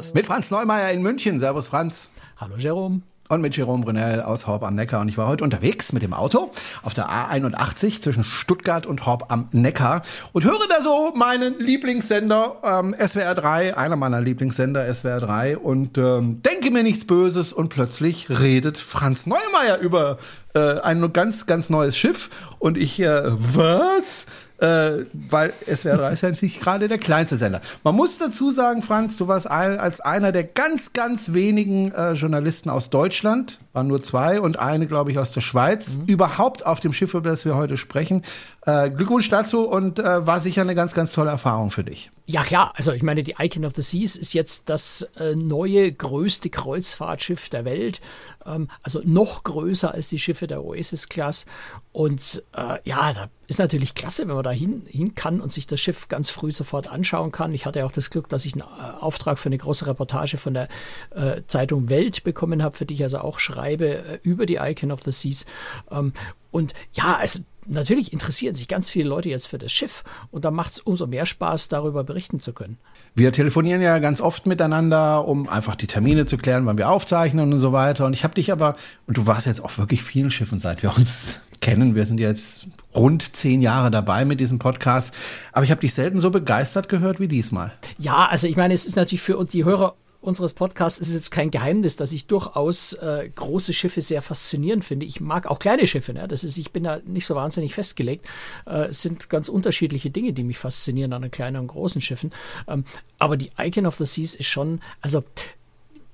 Kreuzfahrt-Podcast. Mit Franz Neumeier in München. Servus, Franz. Hallo, Jerome. Und mit Jerome Brunel aus Horb am Neckar. Und ich war heute unterwegs mit dem Auto auf der A81 zwischen Stuttgart und Horb am Neckar und höre da so meinen Lieblingssender ähm, SWR 3, einer meiner Lieblingssender SWR 3 und ähm, denke mir nichts Böses und plötzlich redet Franz Neumeier über äh, ein ganz, ganz neues Schiff und ich, äh, was? Äh, weil SWR 3 ist ja nicht gerade der kleinste Sender. Man muss dazu sagen, Franz, du warst ein, als einer der ganz, ganz wenigen äh, Journalisten aus Deutschland, waren nur zwei und eine, glaube ich, aus der Schweiz, mhm. überhaupt auf dem Schiff, über das wir heute sprechen. Äh, Glückwunsch dazu und äh, war sicher eine ganz, ganz tolle Erfahrung für dich. Ja, klar. Also ich meine, die Icon of the Seas ist jetzt das äh, neue, größte Kreuzfahrtschiff der Welt. Ähm, also noch größer als die Schiffe der Oasis-Class. Und äh, ja, da ist natürlich klasse, wenn man da hin, hin kann und sich das Schiff ganz früh sofort anschauen kann. Ich hatte ja auch das Glück, dass ich einen äh, Auftrag für eine große Reportage von der äh, Zeitung Welt bekommen habe, für die ich also auch schreibe äh, über die Icon of the Seas. Ähm, und ja, es natürlich interessieren sich ganz viele Leute jetzt für das Schiff und da macht es umso mehr Spaß, darüber berichten zu können. Wir telefonieren ja ganz oft miteinander, um einfach die Termine zu klären, wann wir aufzeichnen und so weiter. Und ich habe dich aber, und du warst jetzt auf wirklich vielen Schiffen, seit wir uns kennen. Wir sind jetzt rund zehn Jahre dabei mit diesem Podcast. Aber ich habe dich selten so begeistert gehört wie diesmal. Ja, also ich meine, es ist natürlich für die Hörer unseres Podcasts ist jetzt kein Geheimnis, dass ich durchaus äh, große Schiffe sehr faszinierend finde. Ich mag auch kleine Schiffe. Ne? Das ist, ich bin da nicht so wahnsinnig festgelegt. Äh, es sind ganz unterschiedliche Dinge, die mich faszinieren an den kleinen und großen Schiffen. Ähm, aber die Icon of the Seas ist schon, also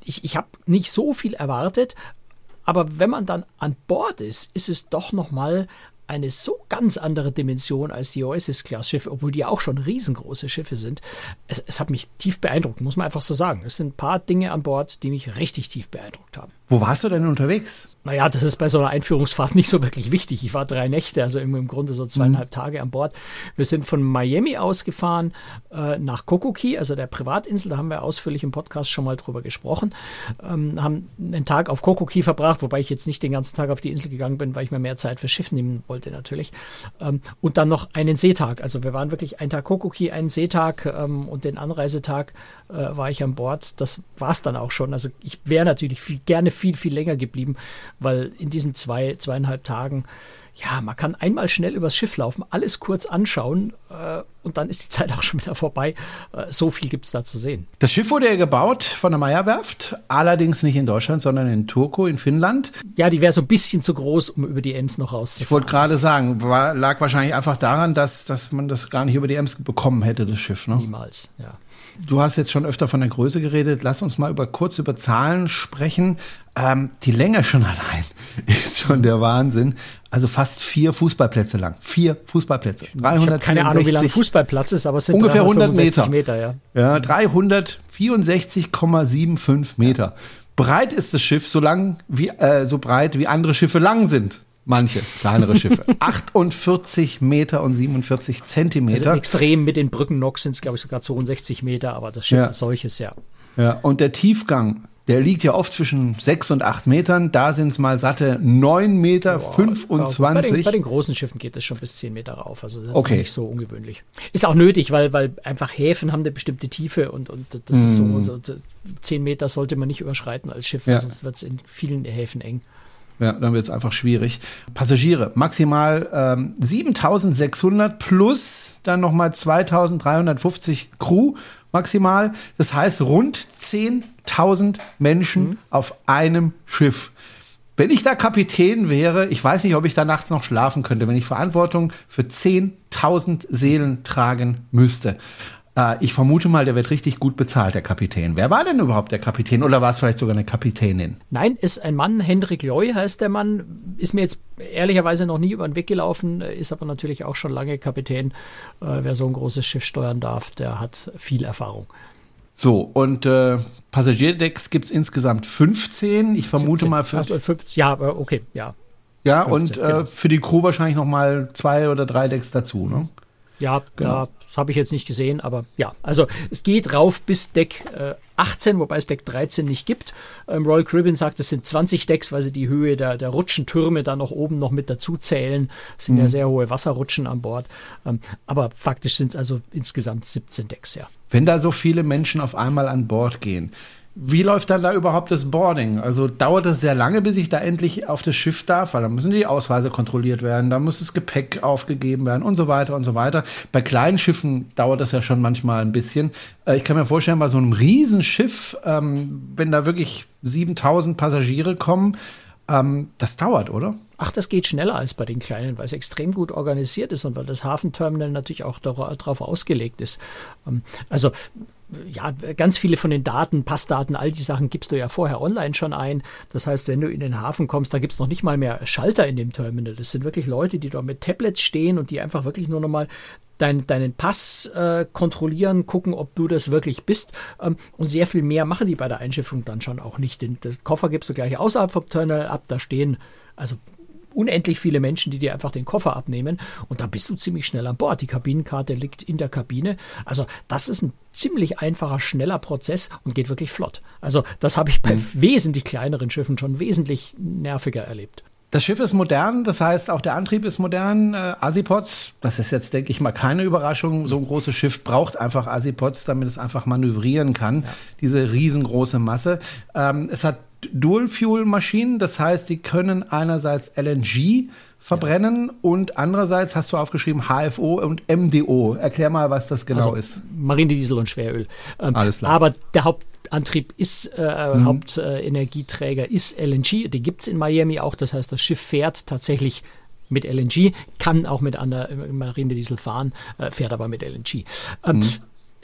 ich, ich habe nicht so viel erwartet, aber wenn man dann an Bord ist, ist es doch nochmal eine so ganz andere Dimension als die Oasis-Class-Schiffe, obwohl die auch schon riesengroße Schiffe sind. Es, es, hat mich tief beeindruckt, muss man einfach so sagen. Es sind ein paar Dinge an Bord, die mich richtig tief beeindruckt haben. Wo warst du denn unterwegs? Naja, das ist bei so einer Einführungsfahrt nicht so wirklich wichtig. Ich war drei Nächte, also im, Grunde so zweieinhalb mhm. Tage an Bord. Wir sind von Miami ausgefahren äh, nach Kokoki, also der Privatinsel. Da haben wir ausführlich im Podcast schon mal drüber gesprochen. Ähm, haben einen Tag auf Kokoki verbracht, wobei ich jetzt nicht den ganzen Tag auf die Insel gegangen bin, weil ich mir mehr Zeit für Schiff nehmen wollte natürlich. Ähm, und dann noch einen Seetag. Also wir waren wirklich einen Tag Kokoki, einen Seetag ähm, und den Anreisetag äh, war ich an Bord. Das war es dann auch schon. Also ich wäre natürlich viel, gerne viel, viel länger geblieben weil in diesen zwei, zweieinhalb Tagen, ja, man kann einmal schnell übers Schiff laufen, alles kurz anschauen äh, und dann ist die Zeit auch schon wieder vorbei. Äh, so viel gibt es da zu sehen. Das Schiff wurde ja gebaut von der Meyerwerft, allerdings nicht in Deutschland, sondern in Turku in Finnland. Ja, die wäre so ein bisschen zu groß, um über die Ems noch rauszufahren. Ich wollte gerade sagen, war, lag wahrscheinlich einfach daran, dass, dass man das gar nicht über die Ems bekommen hätte, das Schiff. Ne? Niemals, ja. Du hast jetzt schon öfter von der Größe geredet. Lass uns mal über kurz über Zahlen sprechen. Ähm, die Länge schon allein ist schon der Wahnsinn. Also fast vier Fußballplätze lang. Vier Fußballplätze. 364, keine Ahnung, wie lang Fußballplatz ist, aber es sind ungefähr 100 Meter. Meter ja. ja, 364,75 Meter. Breit ist das Schiff so lang wie äh, so breit wie andere Schiffe lang sind. Manche kleinere Schiffe. 48 Meter und 47 Zentimeter. Also extrem mit den Brücken noch sind es, glaube ich, sogar 62 Meter, aber das Schiff ja. als solches, ja. Ja, und der Tiefgang, der liegt ja oft zwischen 6 und 8 Metern. Da sind es mal satte 9 Meter Boah, 25. Bei den, bei den, großen Schiffen geht es schon bis 10 Meter rauf. Also das okay. ist nicht so ungewöhnlich. Ist auch nötig, weil, weil einfach Häfen haben eine bestimmte Tiefe und, und das ist mm. so, so 10 Meter sollte man nicht überschreiten als Schiff, ja. sonst wird es in vielen Häfen eng. Ja, dann wird es einfach schwierig. Passagiere, maximal ähm, 7600 plus dann nochmal 2350 Crew maximal. Das heißt rund 10.000 Menschen mhm. auf einem Schiff. Wenn ich da Kapitän wäre, ich weiß nicht, ob ich da nachts noch schlafen könnte, wenn ich Verantwortung für 10.000 Seelen tragen müsste. Äh, ich vermute mal, der wird richtig gut bezahlt, der Kapitän. Wer war denn überhaupt der Kapitän oder war es vielleicht sogar eine Kapitänin? Nein, ist ein Mann, Hendrik Joy heißt der Mann, ist mir jetzt ehrlicherweise noch nie über den Weg gelaufen, ist aber natürlich auch schon lange Kapitän. Äh, wer so ein großes Schiff steuern darf, der hat viel Erfahrung. So, und äh, Passagierdecks gibt es insgesamt 15. Ich vermute 17, mal für. 50, ja, okay, ja. Ja, 15, und äh, genau. für die Crew wahrscheinlich noch mal zwei oder drei Decks dazu, ne? Ja, genau. Das habe ich jetzt nicht gesehen, aber ja, also es geht rauf bis Deck äh, 18, wobei es Deck 13 nicht gibt. Ähm, Royal Caribbean sagt, es sind 20 Decks, weil sie die Höhe der, der Rutschentürme da noch oben noch mit dazu zählen. Es sind mhm. ja sehr hohe Wasserrutschen an Bord. Ähm, aber faktisch sind es also insgesamt 17 Decks, ja. Wenn da so viele Menschen auf einmal an Bord gehen, wie läuft dann da überhaupt das Boarding? Also dauert es sehr lange, bis ich da endlich auf das Schiff darf, weil da müssen die Ausweise kontrolliert werden, da muss das Gepäck aufgegeben werden und so weiter und so weiter. Bei kleinen Schiffen dauert das ja schon manchmal ein bisschen. Äh, ich kann mir vorstellen, bei so einem Riesenschiff, ähm, wenn da wirklich 7000 Passagiere kommen, ähm, das dauert, oder? Ach, das geht schneller als bei den kleinen, weil es extrem gut organisiert ist und weil das Hafenterminal natürlich auch darauf ausgelegt ist. Ähm, also ja, ganz viele von den Daten, Passdaten, all die Sachen gibst du ja vorher online schon ein. Das heißt, wenn du in den Hafen kommst, da gibt's noch nicht mal mehr Schalter in dem Terminal. Das sind wirklich Leute, die dort mit Tablets stehen und die einfach wirklich nur nochmal dein, deinen Pass äh, kontrollieren, gucken, ob du das wirklich bist. Ähm, und sehr viel mehr machen die bei der Einschiffung dann schon auch nicht. Den das Koffer gibst du gleich außerhalb vom Terminal ab. Da stehen also unendlich viele Menschen, die dir einfach den Koffer abnehmen und da bist du ziemlich schnell an Bord. Die Kabinenkarte liegt in der Kabine. Also das ist ein ziemlich einfacher, schneller Prozess und geht wirklich flott. Also das habe ich bei mhm. wesentlich kleineren Schiffen schon wesentlich nerviger erlebt. Das Schiff ist modern, das heißt auch der Antrieb ist modern. Äh, Asipods, das ist jetzt, denke ich mal, keine Überraschung. So ein großes Schiff braucht einfach Asipods, damit es einfach manövrieren kann. Ja. Diese riesengroße Masse. Ähm, es hat Dual-Fuel-Maschinen, das heißt, die können einerseits LNG verbrennen ja. und andererseits hast du aufgeschrieben HFO und MDO. Erklär mal, was das genau also, ist. Marinediesel und Schweröl. Ähm, Alles klar. Aber der Hauptantrieb ist, äh, mhm. Hauptenergieträger äh, ist LNG. Den gibt es in Miami auch. Das heißt, das Schiff fährt tatsächlich mit LNG, kann auch mit einer Marinediesel fahren, äh, fährt aber mit LNG. Ähm, mhm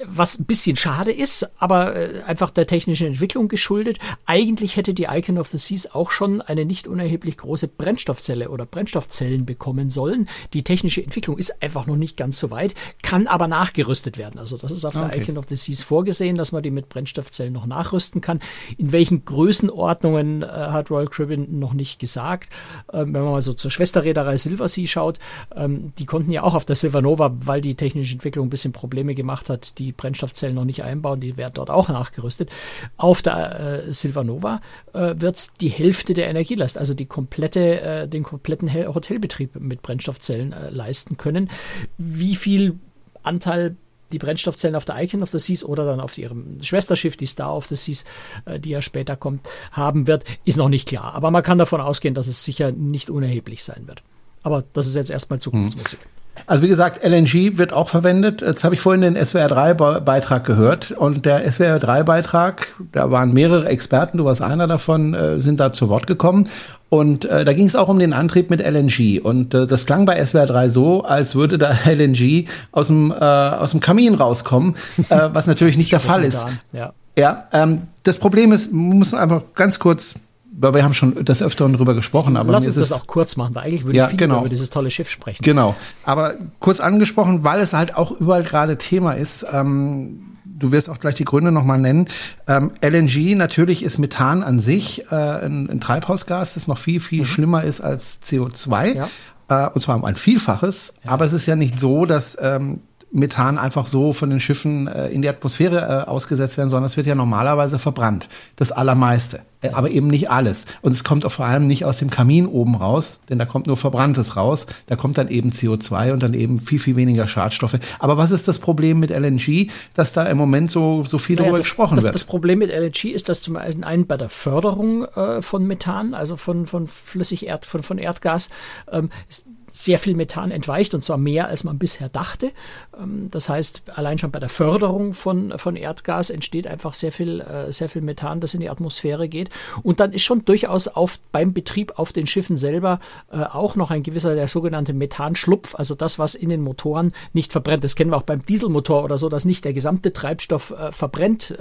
was ein bisschen schade ist, aber äh, einfach der technischen Entwicklung geschuldet. Eigentlich hätte die Icon of the Seas auch schon eine nicht unerheblich große Brennstoffzelle oder Brennstoffzellen bekommen sollen. Die technische Entwicklung ist einfach noch nicht ganz so weit, kann aber nachgerüstet werden. Also das ist auf okay. der Icon of the Seas vorgesehen, dass man die mit Brennstoffzellen noch nachrüsten kann. In welchen Größenordnungen äh, hat Royal Caribbean noch nicht gesagt. Ähm, wenn man mal so zur Schwesterreederei Silversea schaut, ähm, die konnten ja auch auf der Silvernova, weil die technische Entwicklung ein bisschen Probleme gemacht hat, die Brennstoffzellen noch nicht einbauen, die werden dort auch nachgerüstet. Auf der äh, Silvanova äh, wird die Hälfte der Energielast, also die komplette, äh, den kompletten Hotelbetrieb mit Brennstoffzellen äh, leisten können. Wie viel Anteil die Brennstoffzellen auf der Icon of the Seas oder dann auf ihrem Schwesterschiff, die Star of the Seas, äh, die ja später kommt, haben wird, ist noch nicht klar. Aber man kann davon ausgehen, dass es sicher nicht unerheblich sein wird. Aber das ist jetzt erstmal Zukunftsmusik. Hm. Also wie gesagt, LNG wird auch verwendet. Jetzt habe ich vorhin den SWR3-Beitrag gehört und der SWR3-Beitrag, da waren mehrere Experten, du warst einer davon, äh, sind da zu Wort gekommen und äh, da ging es auch um den Antrieb mit LNG und äh, das klang bei SWR3 so, als würde da LNG aus dem, äh, aus dem Kamin rauskommen, äh, was natürlich nicht der Fall ist. Ja, ja ähm, das Problem ist, man muss einfach ganz kurz weil wir haben schon des Öfteren darüber gesprochen, aber lass uns das auch kurz machen, weil eigentlich würde ja, ich viel genau. über dieses tolle Schiff sprechen. Genau, aber kurz angesprochen, weil es halt auch überall gerade Thema ist. Ähm, du wirst auch gleich die Gründe nochmal nennen. Ähm, LNG, natürlich ist Methan an sich äh, ein, ein, Treibhausgas, das noch viel, viel mhm. schlimmer ist als CO2. Ja. Äh, und zwar um ein Vielfaches. Ja. Aber es ist ja nicht so, dass ähm, Methan einfach so von den Schiffen äh, in die Atmosphäre äh, ausgesetzt werden, sondern es wird ja normalerweise verbrannt. Das Allermeiste. Äh, aber eben nicht alles. Und es kommt auch vor allem nicht aus dem Kamin oben raus, denn da kommt nur Verbranntes raus. Da kommt dann eben CO2 und dann eben viel, viel weniger Schadstoffe. Aber was ist das Problem mit LNG, dass da im Moment so, so viel naja, darüber das, gesprochen das, wird? Das Problem mit LNG ist, dass zum einen bei der Förderung äh, von Methan, also von, von Flüssigerd, von, von Erdgas, ähm, ist, sehr viel Methan entweicht und zwar mehr, als man bisher dachte. Ähm, das heißt, allein schon bei der Förderung von, von Erdgas entsteht einfach sehr viel, äh, sehr viel Methan, das in die Atmosphäre geht. Und dann ist schon durchaus auf, beim Betrieb auf den Schiffen selber äh, auch noch ein gewisser, der sogenannte Methanschlupf, also das, was in den Motoren nicht verbrennt. Das kennen wir auch beim Dieselmotor oder so, dass nicht der gesamte Treibstoff äh, verbrennt,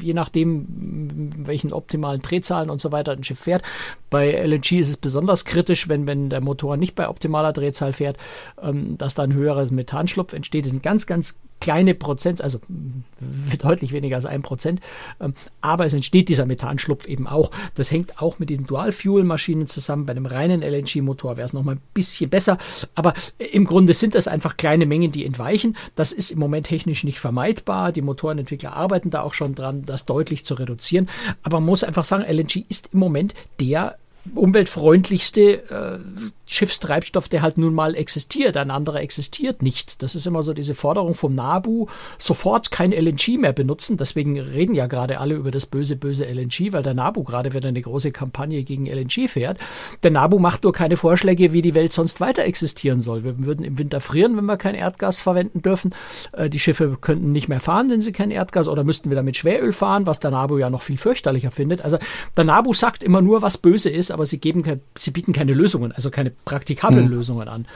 je nachdem, welchen optimalen Drehzahlen und so weiter ein Schiff fährt. Bei LNG ist es besonders kritisch, wenn, wenn der Motor nicht bei optimalen optimaler Drehzahl fährt, ähm, dass da ein höherer Methanschlupf entsteht. Das sind ganz, ganz kleine Prozent, also deutlich weniger als ein Prozent, ähm, aber es entsteht dieser Methanschlupf eben auch. Das hängt auch mit diesen Dual-Fuel-Maschinen zusammen. Bei einem reinen LNG-Motor wäre es nochmal ein bisschen besser, aber im Grunde sind das einfach kleine Mengen, die entweichen. Das ist im Moment technisch nicht vermeidbar. Die Motorenentwickler arbeiten da auch schon dran, das deutlich zu reduzieren. Aber man muss einfach sagen, LNG ist im Moment der umweltfreundlichste äh, Schiffstreibstoff, der halt nun mal existiert. Ein anderer existiert nicht. Das ist immer so diese Forderung vom NABU, sofort kein LNG mehr benutzen. Deswegen reden ja gerade alle über das böse, böse LNG, weil der NABU gerade wieder eine große Kampagne gegen LNG fährt. Der NABU macht nur keine Vorschläge, wie die Welt sonst weiter existieren soll. Wir würden im Winter frieren, wenn wir kein Erdgas verwenden dürfen. Äh, die Schiffe könnten nicht mehr fahren, wenn sie kein Erdgas oder müssten wieder mit Schweröl fahren, was der NABU ja noch viel fürchterlicher findet. Also der NABU sagt immer nur, was böse ist, aber sie geben, sie bieten keine Lösungen, also keine praktikablen mhm. Lösungen an.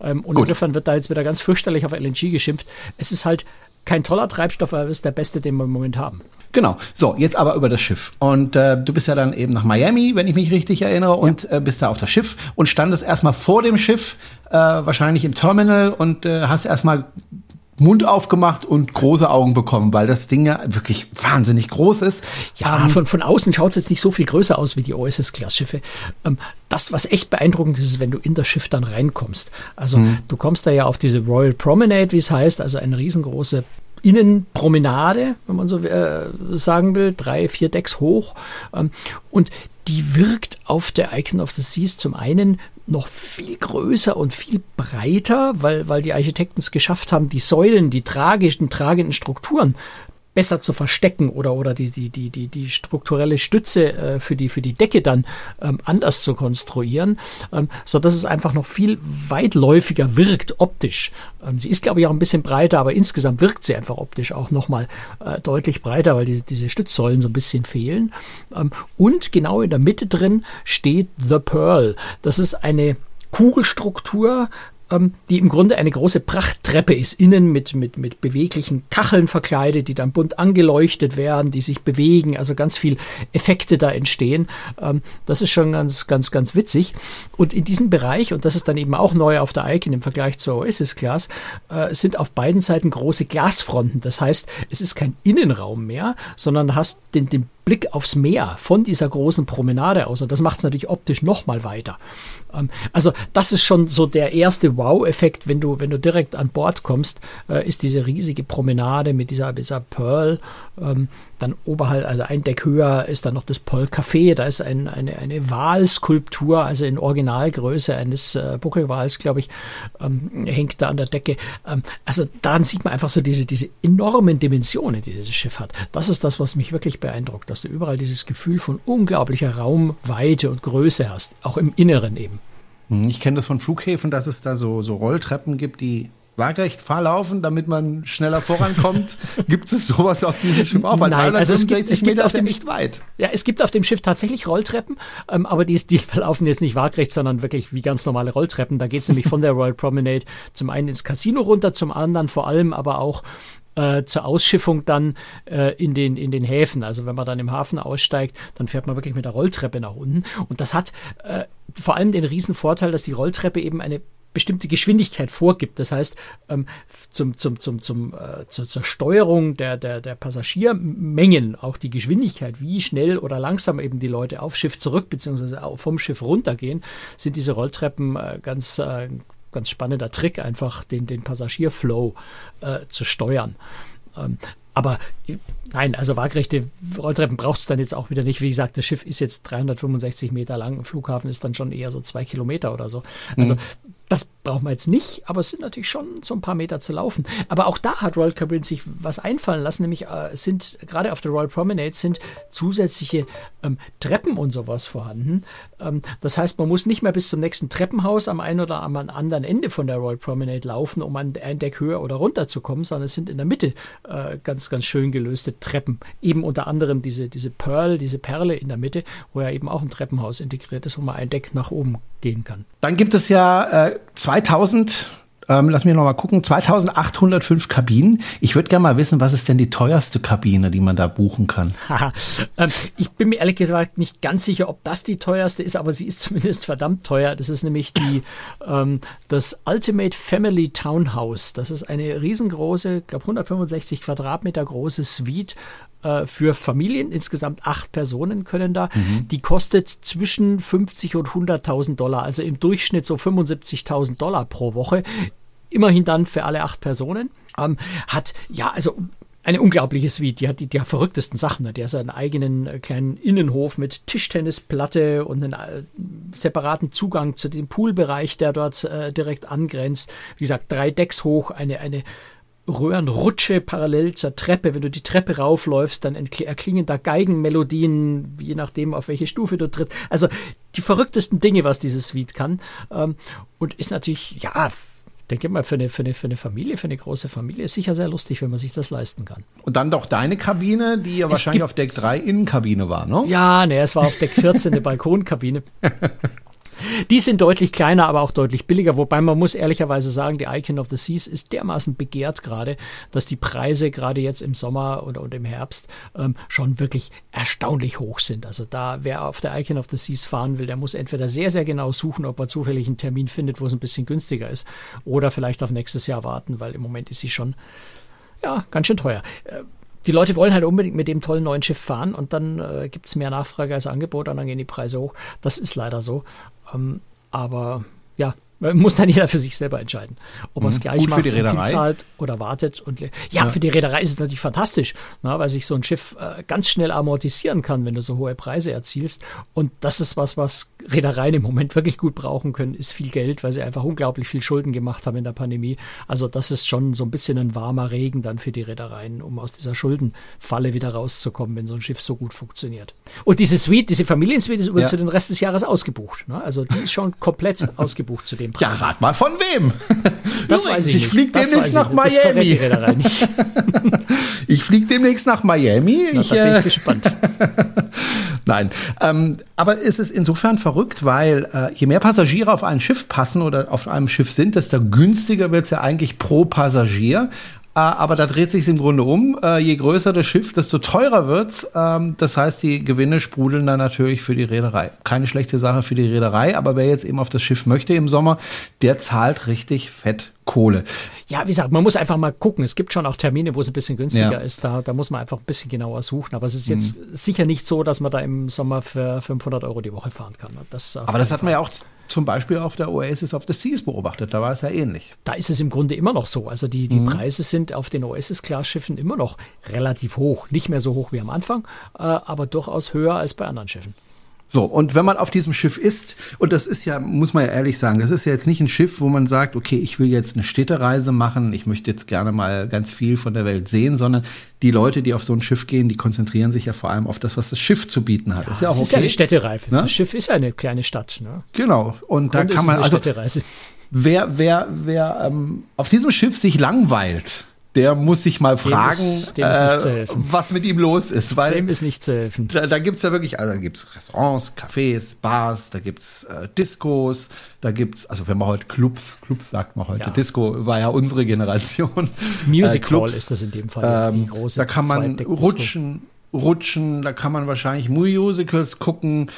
Ähm, und Gut. insofern wird da jetzt wieder ganz fürchterlich auf LNG geschimpft. Es ist halt kein toller Treibstoff, aber es ist der beste, den wir im Moment haben. Genau. So, jetzt aber über das Schiff. Und äh, du bist ja dann eben nach Miami, wenn ich mich richtig erinnere, und ja. äh, bist da auf das Schiff und standest erstmal vor dem Schiff, äh, wahrscheinlich im Terminal und äh, hast erstmal Mund aufgemacht und große Augen bekommen, weil das Ding ja wirklich wahnsinnig groß ist. Ja, ähm, von, von außen schaut es jetzt nicht so viel größer aus wie die OSS-Class-Schiffe. Ähm, das, was echt beeindruckend ist, ist, wenn du in das Schiff dann reinkommst. Also mhm. du kommst da ja auf diese Royal Promenade, wie es heißt, also eine riesengroße Innenpromenade, wenn man so äh, sagen will, drei, vier Decks hoch. Ähm, und die wirkt auf der Icon of the Seas zum einen noch viel größer und viel breiter, weil, weil die Architekten es geschafft haben, die Säulen, die tragischen, tragenden Strukturen besser zu verstecken oder, oder die, die, die, die, die strukturelle Stütze äh, für, die, für die Decke dann ähm, anders zu konstruieren, ähm, sodass es einfach noch viel weitläufiger wirkt optisch. Ähm, sie ist, glaube ich, auch ein bisschen breiter, aber insgesamt wirkt sie einfach optisch auch nochmal äh, deutlich breiter, weil die, diese Stützsäulen so ein bisschen fehlen. Ähm, und genau in der Mitte drin steht The Pearl. Das ist eine Kugelstruktur, ähm, die im Grunde eine große Prachttreppe ist, innen mit, mit, mit beweglichen Kacheln verkleidet, die dann bunt angeleuchtet werden, die sich bewegen, also ganz viel Effekte da entstehen. Ähm, das ist schon ganz, ganz, ganz witzig. Und in diesem Bereich, und das ist dann eben auch neu auf der Icon im Vergleich zur Oasis Class, äh, sind auf beiden Seiten große Glasfronten. Das heißt, es ist kein Innenraum mehr, sondern hast den, den Blick aufs Meer von dieser großen Promenade aus. Und das macht es natürlich optisch noch mal weiter. Ähm, also das ist schon so der erste Wow-Effekt, wenn du, wenn du direkt an Bord kommst, äh, ist diese riesige Promenade mit dieser, dieser Pearl. Ähm, dann oberhalb, also ein Deck höher, ist dann noch das Pearl Café. Da ist ein, eine, eine Walskulptur, also in Originalgröße eines äh, Buckelwals, glaube ich, ähm, hängt da an der Decke. Ähm, also daran sieht man einfach so diese, diese enormen Dimensionen, die dieses Schiff hat. Das ist das, was mich wirklich beeindruckt, dass du überall dieses Gefühl von unglaublicher Raumweite und Größe hast, auch im Inneren eben. Hm, ich kenne das von Flughäfen, dass es da so, so Rolltreppen gibt, die waagerecht verlaufen, damit man schneller vorankommt? gibt es sowas auf diesem Schiff auch? Weil Nein, also es gibt, es gibt auf dem nicht weit. Ja, es gibt auf dem Schiff tatsächlich Rolltreppen, ähm, aber die, die verlaufen jetzt nicht waagerecht, sondern wirklich wie ganz normale Rolltreppen. Da geht es nämlich von der Royal Promenade zum einen ins Casino runter, zum anderen vor allem aber auch äh, zur Ausschiffung dann äh, in, den, in den Häfen. Also wenn man dann im Hafen aussteigt, dann fährt man wirklich mit der Rolltreppe nach unten. Und das hat äh, vor allem den riesen Vorteil, dass die Rolltreppe eben eine bestimmte Geschwindigkeit vorgibt. Das heißt, ähm, zum, zum, zum, zum, äh, zur, zur Steuerung der, der, der Passagiermengen, auch die Geschwindigkeit, wie schnell oder langsam eben die Leute auf Schiff zurück bzw. vom Schiff runtergehen, sind diese Rolltreppen äh, ganz, äh, ganz spannender Trick, einfach den, den Passagierflow äh, zu steuern. Ähm, aber nein, also waagrechte Rolltreppen braucht es dann jetzt auch wieder nicht. Wie gesagt, das Schiff ist jetzt 365 Meter lang, Flughafen ist dann schon eher so zwei Kilometer oder so. Also mhm. Das brauchen wir jetzt nicht, aber es sind natürlich schon so ein paar Meter zu laufen. Aber auch da hat Royal Caribbean sich was einfallen lassen, nämlich äh, sind gerade auf der Royal Promenade sind zusätzliche ähm, Treppen und sowas vorhanden. Ähm, das heißt, man muss nicht mehr bis zum nächsten Treppenhaus am einen oder am anderen Ende von der Royal Promenade laufen, um an ein Deck höher oder runter zu kommen, sondern es sind in der Mitte äh, ganz, ganz schön gelöste Treppen. Eben unter anderem diese, diese Pearl, diese Perle in der Mitte, wo ja eben auch ein Treppenhaus integriert ist, wo man ein Deck nach oben gehen kann. Dann gibt es ja äh, 2000 Ähm, lass mich noch mal gucken. 2805 Kabinen. Ich würde gerne mal wissen, was ist denn die teuerste Kabine, die man da buchen kann? ähm, ich bin mir ehrlich gesagt nicht ganz sicher, ob das die teuerste ist, aber sie ist zumindest verdammt teuer. Das ist nämlich die, ähm, das Ultimate Family Townhouse. Das ist eine riesengroße, ich glaube 165 Quadratmeter große Suite äh, für Familien. Insgesamt acht Personen können da. Mhm. Die kostet zwischen 50 und 100.000 Dollar, also im Durchschnitt so 75.000 Dollar pro Woche. Immerhin dann für alle acht Personen. Ähm, hat, ja, also eine unglaubliche Suite. Die hat die, die verrücktesten Sachen. Die hat einen eigenen äh, kleinen Innenhof mit Tischtennisplatte und einen äh, separaten Zugang zu dem Poolbereich, der dort äh, direkt angrenzt. Wie gesagt, drei Decks hoch, eine, eine Röhrenrutsche parallel zur Treppe. Wenn du die Treppe raufläufst, dann erklingen da Geigenmelodien, je nachdem, auf welche Stufe du trittst. Also die verrücktesten Dinge, was dieses Suite kann. Ähm, und ist natürlich, ja, denke mal, für eine, für, eine, für eine Familie, für eine große Familie ist sicher sehr lustig, wenn man sich das leisten kann. Und dann doch deine Kabine, die ja es wahrscheinlich auf Deck 3 Innenkabine war, ne? Ja, ne, es war auf Deck 14 eine Balkonkabine. Die sind deutlich kleiner, aber auch deutlich billiger, wobei man muss ehrlicherweise sagen, die Icon of the Seas ist dermaßen begehrt gerade, dass die Preise gerade jetzt im Sommer oder, und im Herbst ähm, schon wirklich erstaunlich hoch sind. Also da, wer auf der Icon of the Seas fahren will, der muss entweder sehr, sehr genau suchen, ob er zufällig einen Termin findet, wo es ein bisschen günstiger ist, oder vielleicht auf nächstes Jahr warten, weil im Moment ist sie schon ja, ganz schön teuer. Die Leute wollen halt unbedingt mit dem tollen neuen Schiff fahren und dann äh, gibt es mehr Nachfrage als Angebot und dann gehen die Preise hoch. Das ist leider so. Ähm, aber ja, muss dann jeder für sich selber entscheiden, ob er es mhm. gleich Gut macht für die Reederei. und zahlt oder wartet. Und ja, ja, für die Reederei ist es natürlich fantastisch, na, weil sich so ein Schiff äh, ganz schnell amortisieren kann, wenn du so hohe Preise erzielst. Und das ist was, was Reedereien im Moment wirklich gut brauchen können, ist viel Geld, weil sie einfach unglaublich viel Schulden gemacht haben in der Pandemie. Also das ist schon so ein bisschen ein warmer Regen dann für die Reedereien, um aus dieser Schuldenfalle wieder rauszukommen, wenn so ein Schiff so gut funktioniert. Und diese Suite, diese Familiensuite ist übrigens ja. für den Rest des Jahres ausgebucht. Ne? Also die ist schon komplett ausgebucht zu dem dem Preis. Ja, rat mal von wem. Das weiß ich, ich fliege demnächst nach Miami. ich fliege demnächst nach Miami. Na, ich, da bin ich äh, gespannt. Nein, ähm, aber es ist insofern verrückt, weil äh, je mehr Passagiere auf ein Schiff passen oder auf einem Schiff sind, desto günstiger wird es ja eigentlich pro Passagier. Äh, aber da dreht sich im Grunde um. Äh, je größer das Schiff, desto teurer wird's. Ähm, das heißt, die Gewinne sprudeln dann natürlich für die Reederei. Keine schlechte Sache für die Reederei, aber wer jetzt eben auf das Schiff möchte im Sommer, der zahlt richtig fett Kohle. Ja, wie gesagt, man muss einfach mal gucken. Es gibt schon auch Termine, wo es ein bisschen günstiger ja. ist. Da, da muss man einfach ein bisschen genauer suchen. Aber es ist jetzt hm. sicher nicht so, dass man da im Sommer für 500 Euro die Woche fahren kann. Das Aber das hat man ja auch zum Beispiel auf der Oasis of the Seas beobachtet. Da war es ja ähnlich. Da ist es im Grunde immer noch so. Also die, die mhm. Preise sind auf den Oasis-Class-Schiffen immer noch relativ hoch. Nicht mehr so hoch wie am Anfang, äh, aber durchaus höher als bei anderen Schiffen. So, und wenn man auf diesem Schiff ist, und das ist ja, muss man ja ehrlich sagen, das ist ja jetzt nicht ein Schiff, wo man sagt, okay, ich will jetzt eine Städtereise machen, ich möchte jetzt gerne mal ganz viel von der Welt sehen, sondern die Leute, die auf so ein Schiff gehen, die konzentrieren sich ja vor allem auf das, was das Schiff zu bieten hat. Ja, ist ja auch okay. ist ja eine Städtereife. Ne? Das Schiff ist ja eine kleine Stadt. Ne? Genau. Und da kann man also, wer, wer, wer ähm, auf diesem Schiff sich langweilt, der muss sich mal fragen, dem ist, dem äh, was mit ihm los ist. Weil dem ist nicht zu helfen. Da, da gibt's ja wirklich, also da gibt's Restaurants, Cafés, Bars, da gibt's äh, Discos, da gibt's, also wenn man heute Clubs, Clubs sagt man heute, ja. Disco war ja unsere Generation. Music äh, Clubs, ist das in dem Fall jetzt die ähm. Da kann man rutschen, rutschen, da kann man wahrscheinlich Musicals gucken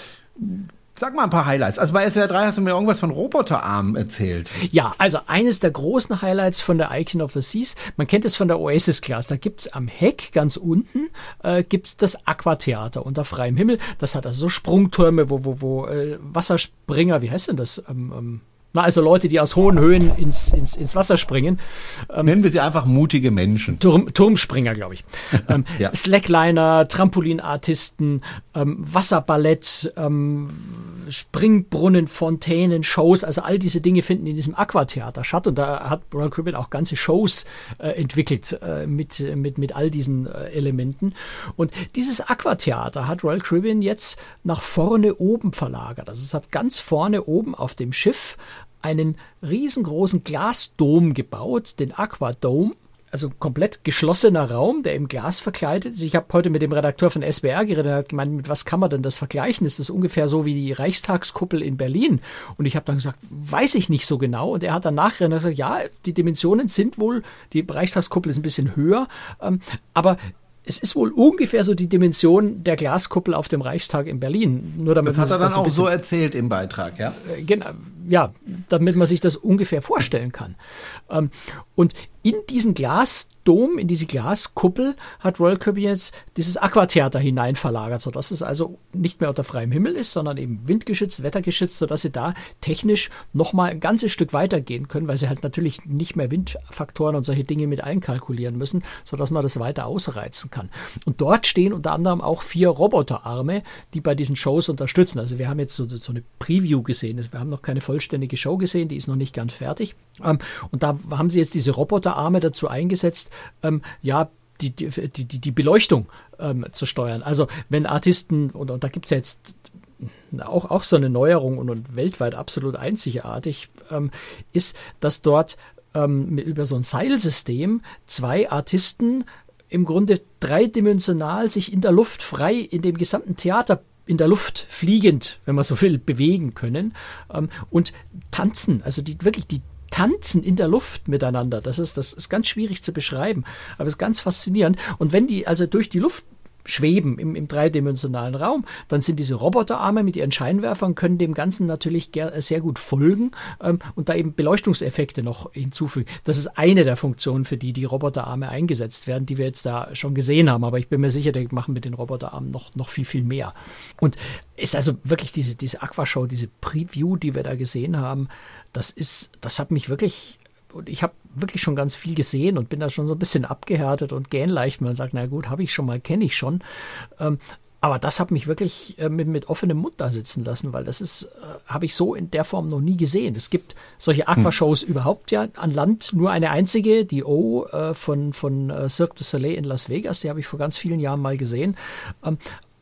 Sag mal ein paar Highlights. Also bei SWR 3 hast du mir irgendwas von Roboterarmen erzählt. Ja, also eines der großen Highlights von der Icon of the Seas, man kennt es von der Oasis Class, da gibt es am Heck ganz unten äh, gibt's das Aquatheater unter freiem Himmel. Das hat also so Sprungtürme, wo, wo, wo äh, Wasserspringer, wie heißt denn das? Ähm, ähm, na, also Leute, die aus hohen Höhen ins, ins, ins Wasser springen. Ähm, Nennen wir sie einfach mutige Menschen. Turm, Turmspringer, glaube ich. ähm, ja. Slackliner, Trampolinartisten, ähm, Wasserballett, ähm, Springbrunnen, Fontänen, Shows, also all diese Dinge finden in diesem Aquatheater statt. Und da hat Royal Caribbean auch ganze Shows äh, entwickelt äh, mit, mit, mit all diesen äh, Elementen. Und dieses Aquatheater hat Royal Caribbean jetzt nach vorne oben verlagert. Also es hat ganz vorne oben auf dem Schiff einen riesengroßen Glasdom gebaut, den Aquadome. Also komplett geschlossener Raum, der im Glas verkleidet ist. Ich habe heute mit dem Redakteur von SBR geredet, der hat gemeint, mit was kann man denn das vergleichen? Ist das ungefähr so wie die Reichstagskuppel in Berlin? Und ich habe dann gesagt, weiß ich nicht so genau. Und er hat dann nachher gesagt, ja, die Dimensionen sind wohl, die Reichstagskuppel ist ein bisschen höher, ähm, aber es ist wohl ungefähr so die Dimension der Glaskuppel auf dem Reichstag in Berlin. Nur damit das hat er dann auch so erzählt im Beitrag, ja? Genau, ja, damit man sich das ungefähr vorstellen kann. Und in diesen Glasdom, in diese Glaskuppel hat Royal Kirby jetzt dieses Aquatheater hinein verlagert, sodass es also nicht mehr unter freiem Himmel ist, sondern eben windgeschützt, wettergeschützt, sodass sie da technisch nochmal ein ganzes Stück weitergehen können, weil sie halt natürlich nicht mehr Windfaktoren und solche Dinge mit einkalkulieren müssen, sodass man das weiter ausreizen kann. Und dort stehen unter anderem auch vier Roboterarme, die bei diesen Shows unterstützen. Also wir haben jetzt so, so eine Preview gesehen, wir haben noch keine vollständige Show gesehen, die ist noch nicht ganz fertig. Ähm, und da haben sie jetzt diese Roboterarme dazu eingesetzt, ähm, ja, die, die, die, die Beleuchtung ähm, zu steuern. Also wenn Artisten, und, und da gibt es ja jetzt auch, auch so eine Neuerung und, und weltweit absolut einzigartig, ähm, ist, dass dort ähm, über so ein Seilsystem zwei Artisten im Grunde dreidimensional sich in der Luft frei in dem gesamten Theater in der Luft fliegend, wenn man so will, bewegen können ähm, und tanzen. Also die wirklich die tanzen in der Luft miteinander. Das ist, das ist ganz schwierig zu beschreiben, aber es ist ganz faszinierend. Und wenn die also durch die Luft schweben im, im dreidimensionalen Raum, dann sind diese Roboterarme mit ihren Scheinwerfern, können dem Ganzen natürlich sehr gut folgen ähm, und da eben Beleuchtungseffekte noch hinzufügen. Das ist eine der Funktionen, für die die Roboterarme eingesetzt werden, die wir jetzt da schon gesehen haben. Aber ich bin mir sicher, die machen mit den Roboterarmen noch, noch viel, viel mehr. Und ist also wirklich diese, diese Aquashow, diese Preview, die wir da gesehen haben, das ist, das hat mich wirklich und ich habe wirklich schon ganz viel gesehen und bin da schon so ein bisschen abgehärtet und gähnleicht. Man sagt, na gut, habe ich schon mal, kenne ich schon. Ähm, aber das hat mich wirklich äh, mit, mit offenem Mund da sitzen lassen, weil das ist, äh, habe ich so in der Form noch nie gesehen. Es gibt solche Aquashows hm. überhaupt ja an Land nur eine einzige, die O äh, von, von äh, Cirque du Soleil in Las Vegas, die habe ich vor ganz vielen Jahren mal gesehen. Ähm,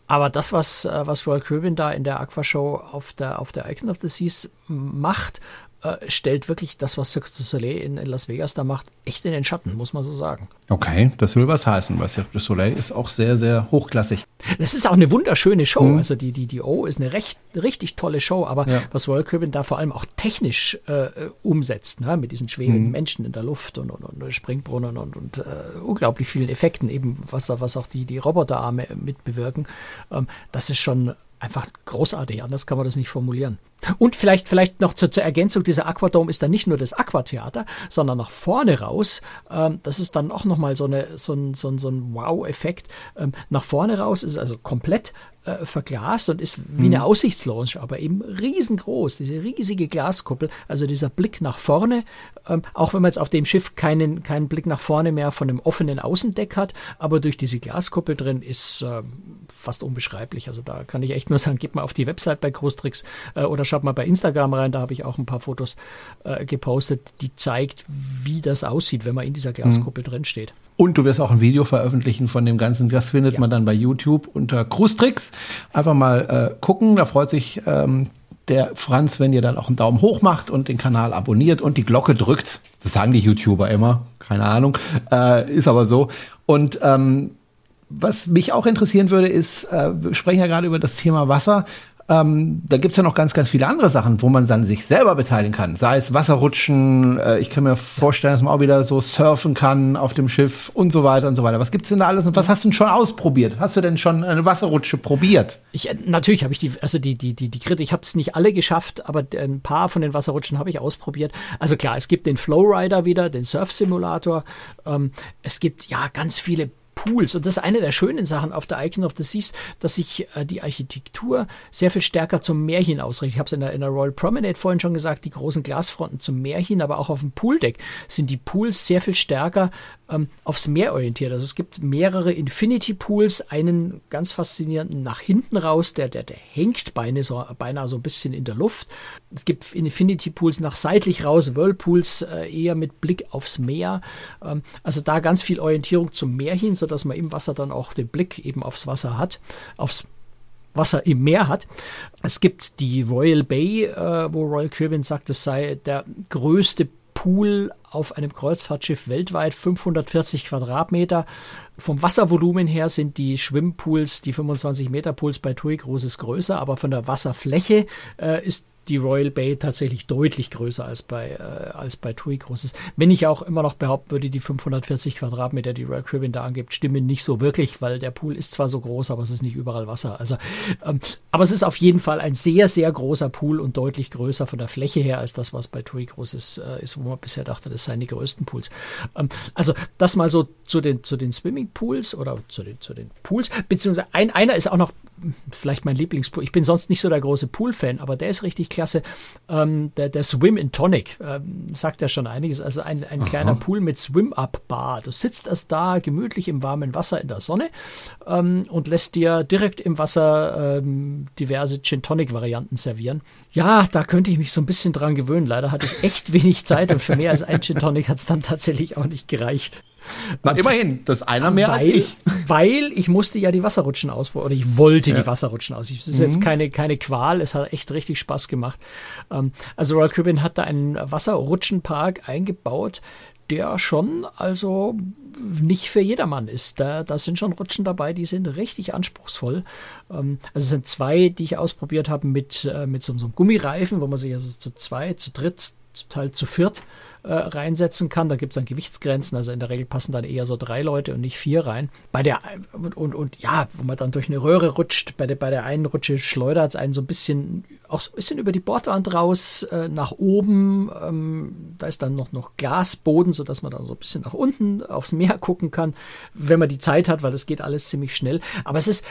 aber das, was, äh, was Royal Caribbean da in der Aquashow auf der, auf der Icon of the Seas macht äh, stellt wirklich das, was Cirque du Soleil in, in, Las Vegas da macht, echt in den Schatten, muss man so sagen. Okay, das will was heißen, weil Cirque du Soleil ist auch sehr, sehr hochklassig. Das ist auch eine wunderschöne Show. Mhm. Also die, die, die O ist eine recht, richtig tolle Show, aber ja. was Royal Caribbean da vor allem auch technisch äh, umsetzt, ne? mit diesen schwebenden mhm. Menschen in der Luft und, und, und Springbrunnen und, und äh, unglaublich vielen Effekten, eben was, was auch die, die Roboterarme mitbewirken, ähm, das ist schon einfach großartig, anders kann man das nicht formulieren. Und vielleicht, vielleicht noch zur, zur Ergänzung, dieser Aquadome ist dann nicht nur das Aquatheater, sondern nach vorne raus, ähm, das ist dann auch nochmal so, eine, so ein, so ein, so ein Wow-Effekt. Ähm, nach vorne raus ist also komplett äh, verglast und ist wie eine mhm. Aussichtslounge, aber eben riesengroß, diese riesige Glaskuppel, also dieser Blick nach vorne, ähm, auch wenn man jetzt auf dem Schiff keinen, keinen Blick nach vorne mehr von einem offenen Außendeck hat, aber durch diese Glaskuppel drin ist äh, fast unbeschreiblich. Also da kann ich echt nur sagen, geht mal auf die Website bei Großtricks äh, oder schaut mal bei Instagram rein, da habe ich auch ein paar Fotos äh, gepostet, die zeigt, wie das aussieht, wenn man in dieser Glaskuppel mhm. drin steht. Und du wirst auch ein Video veröffentlichen von dem Ganzen. Das findet ja. man dann bei YouTube unter Cruistricks. Einfach mal äh, gucken. Da freut sich ähm, der Franz, wenn ihr dann auch einen Daumen hoch macht und den Kanal abonniert und die Glocke drückt. Das sagen die YouTuber immer. Keine Ahnung. Äh, ist aber so. Und ähm, was mich auch interessieren würde, ist, äh, wir sprechen ja gerade über das Thema Wasser. Ähm, da gibt's ja noch ganz, ganz viele andere Sachen, wo man dann sich selber beteiligen kann. Sei es Wasserrutschen, äh, ich kann mir vorstellen, dass man auch wieder so surfen kann auf dem Schiff und so weiter und so weiter. Was gibt's denn da alles und was hast du denn schon ausprobiert? Hast du denn schon eine Wasserrutsche probiert? Ich, äh, natürlich habe ich die, also die, die, die, die Kritik, ich habe es nicht alle geschafft, aber ein paar von den Wasserrutschen habe ich ausprobiert. Also klar, es gibt den Flowrider wieder, den Surf-Simulator. Ähm, es gibt ja ganz viele Pools. Und das ist eine der schönen Sachen auf der Icon of the Seas, dass sich äh, die Architektur sehr viel stärker zum Meer hin ausrichtet. Ich habe es in, in der, Royal Promenade vorhin schon gesagt, die großen Glasfronten zum Meer hin, aber auch auf dem Pooldeck sind die Pools sehr viel stärker ähm, aufs Meer orientiert. Also es gibt mehrere Infinity Pools, einen ganz faszinierenden nach hinten raus, der, der, der hängt beinahe so, beinahe so ein bisschen in der Luft. Es gibt Infinity Pools nach seitlich raus, Whirlpools äh, eher mit Blick aufs Meer. Ähm, also da ganz viel Orientierung zum Meer hin, sodass man im Wasser dann auch den Blick eben aufs Wasser hat, aufs Wasser im Meer hat. Es gibt die Royal Bay, äh, wo Royal Caribbean sagt, es sei der größte Pool auf einem Kreuzfahrtschiff weltweit, 540 Quadratmeter. Vom Wasservolumen her sind die Schwimmpools, die 25 Meter Pools bei TUI großes größer, aber von der Wasserfläche äh, ist die Royal Bay tatsächlich deutlich größer als bei, äh, als bei TUI groß Wenn ich auch immer noch behaupten würde, die 540 Quadratmeter, die Royal Caribbean da angibt, stimmen nicht so wirklich, weil der Pool ist zwar so groß, aber es ist nicht überall Wasser. Also, ähm, aber es ist auf jeden Fall ein sehr, sehr großer Pool und deutlich größer von der Fläche her als das, was bei TUI groß ist, äh, ist wo man bisher dachte, das seien die größten Pools. Ähm, also das mal so zu den, zu den Swimmingpools oder zu den, zu den Pools, beziehungsweise ein, einer ist auch noch vielleicht mein Lieblingspool. Ich bin sonst nicht so der große Pool-Fan, aber der ist richtig klasse. Ähm, der, der Swim in Tonic ähm, sagt ja schon einiges. Also ein, ein kleiner Pool mit Swim-Up-Bar. Du sitzt also da gemütlich im warmen Wasser in der Sonne ähm, und lässt dir direkt im Wasser ähm, diverse Gin-Tonic-Varianten servieren. Ja, da könnte ich mich so ein bisschen dran gewöhnen. Leider hatte ich echt wenig Zeit und für mehr als ein Gin-Tonic hat es dann tatsächlich auch nicht gereicht. Na, immerhin, das ist einer mehr weil, als ich. Weil ich musste ja die Wasserrutschen ausprobieren, oder ich wollte ja. die Wasserrutschen aus. Es ist mhm. jetzt keine, keine Qual, es hat echt richtig Spaß gemacht. Ähm, also Royal Caribbean hat da einen Wasserrutschenpark eingebaut, der schon also nicht für jedermann ist. Da, da sind schon Rutschen dabei, die sind richtig anspruchsvoll. Ähm, also es sind zwei, die ich ausprobiert habe mit, äh, mit so, so einem Gummireifen, wo man sich also zu zwei, zu dritt, zum Teil zu viert äh, reinsetzen kann. Da gibt es dann Gewichtsgrenzen, also in der Regel passen dann eher so drei Leute und nicht vier rein. Bei der und, und, und ja, wo man dann durch eine Röhre rutscht, bei der, bei der einen Rutsche schleudert es einen so ein bisschen, auch so ein bisschen über die Bordwand raus, äh, nach oben. Ähm, da ist dann noch, noch Glasboden, sodass man dann so ein bisschen nach unten aufs Meer gucken kann, wenn man die Zeit hat, weil das geht alles ziemlich schnell. Aber es ist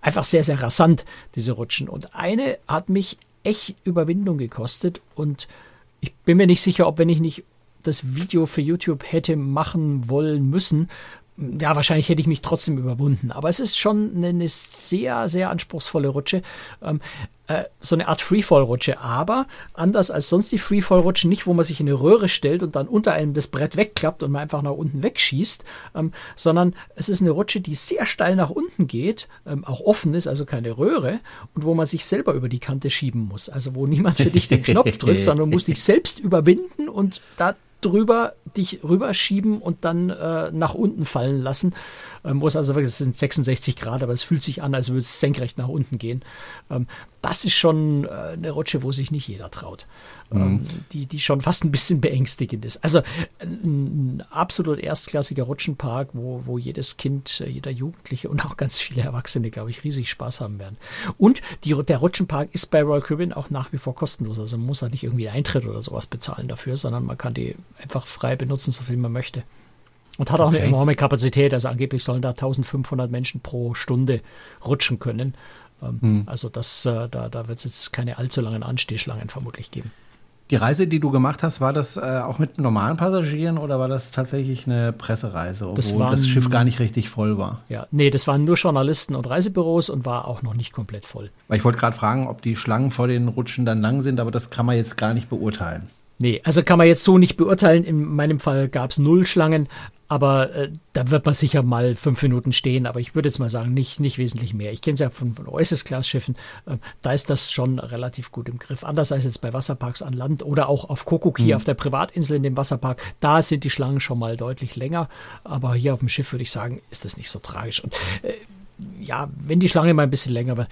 einfach sehr, sehr rasant, diese Rutschen. Und eine hat mich echt Überwindung gekostet und ich bin mir nicht sicher, ob wenn ich nicht das Video für YouTube hätte machen wollen müssen, ja, wahrscheinlich hätte ich mich trotzdem überwunden. Aber es ist schon eine sehr, sehr anspruchsvolle Rutsche. Ähm, äh, so eine Art Freefall-Rutsche. Aber anders als sonst die Freefall-Rutschen, nicht wo man sich in eine Röhre stellt und dann unter einem das Brett wegklappt und man einfach nach unten wegschießt, ähm, sondern es ist eine Rutsche, die sehr steil nach unten geht, ähm, auch offen ist, also keine Röhre, und wo man sich selber über die Kante schieben muss. Also wo niemand für dich den Knopf drückt, sondern du musst dich selbst überwinden und da drüber dich rüberschieben und dann äh, nach unten fallen lassen. Ähm, muss also wirklich, es sind 66 Grad, aber es fühlt sich an, als würde es senkrecht nach unten gehen. Ähm, das ist schon äh, eine Rutsche, wo sich nicht jeder traut. Mhm. Die, die schon fast ein bisschen beängstigend ist. Also ein, ein absolut erstklassiger Rutschenpark, wo, wo jedes Kind, äh, jeder Jugendliche und auch ganz viele Erwachsene, glaube ich, riesig Spaß haben werden. Und die, der Rutschenpark ist bei Royal Caribbean auch nach wie vor kostenlos. Also man muss da nicht irgendwie Eintritt oder sowas bezahlen dafür, sondern man kann die einfach frei benutzen, so viel man möchte. Und hat auch okay. eine enorme Kapazität. Also angeblich sollen da 1500 Menschen pro Stunde rutschen können. Ähm, hm. Also das, äh, da, da wird es jetzt keine allzu langen Anstehschlangen vermutlich geben. Die Reise, die du gemacht hast, war das äh, auch mit normalen Passagieren oder war das tatsächlich eine Pressereise, obwohl das, waren, das, Schiff gar nicht richtig voll war? Ja, nee, das waren nur Journalisten und Reisebüros und war auch noch nicht komplett voll. Ich wollte gerade fragen, ob die Schlangen vor den Rutschen dann lang sind, aber das kann man jetzt gar nicht beurteilen. Nee, also kann man jetzt so nicht beurteilen. In meinem Fall gab es null Schlangen, aber äh, da wird man sicher mal fünf Minuten stehen. Aber ich würde jetzt mal sagen, nicht, nicht wesentlich mehr. Ich kenne es ja von, von Oasis-Class-Schiffen. Äh, da ist das schon relativ gut im Griff. Anders als jetzt bei Wasserparks an Land oder auch auf Kokoki, mhm. auf der Privatinsel in dem Wasserpark. Da sind die Schlangen schon mal deutlich länger. Aber hier auf dem Schiff würde ich sagen, ist das nicht so tragisch. Und äh, ja, wenn die Schlange mal ein bisschen länger wird,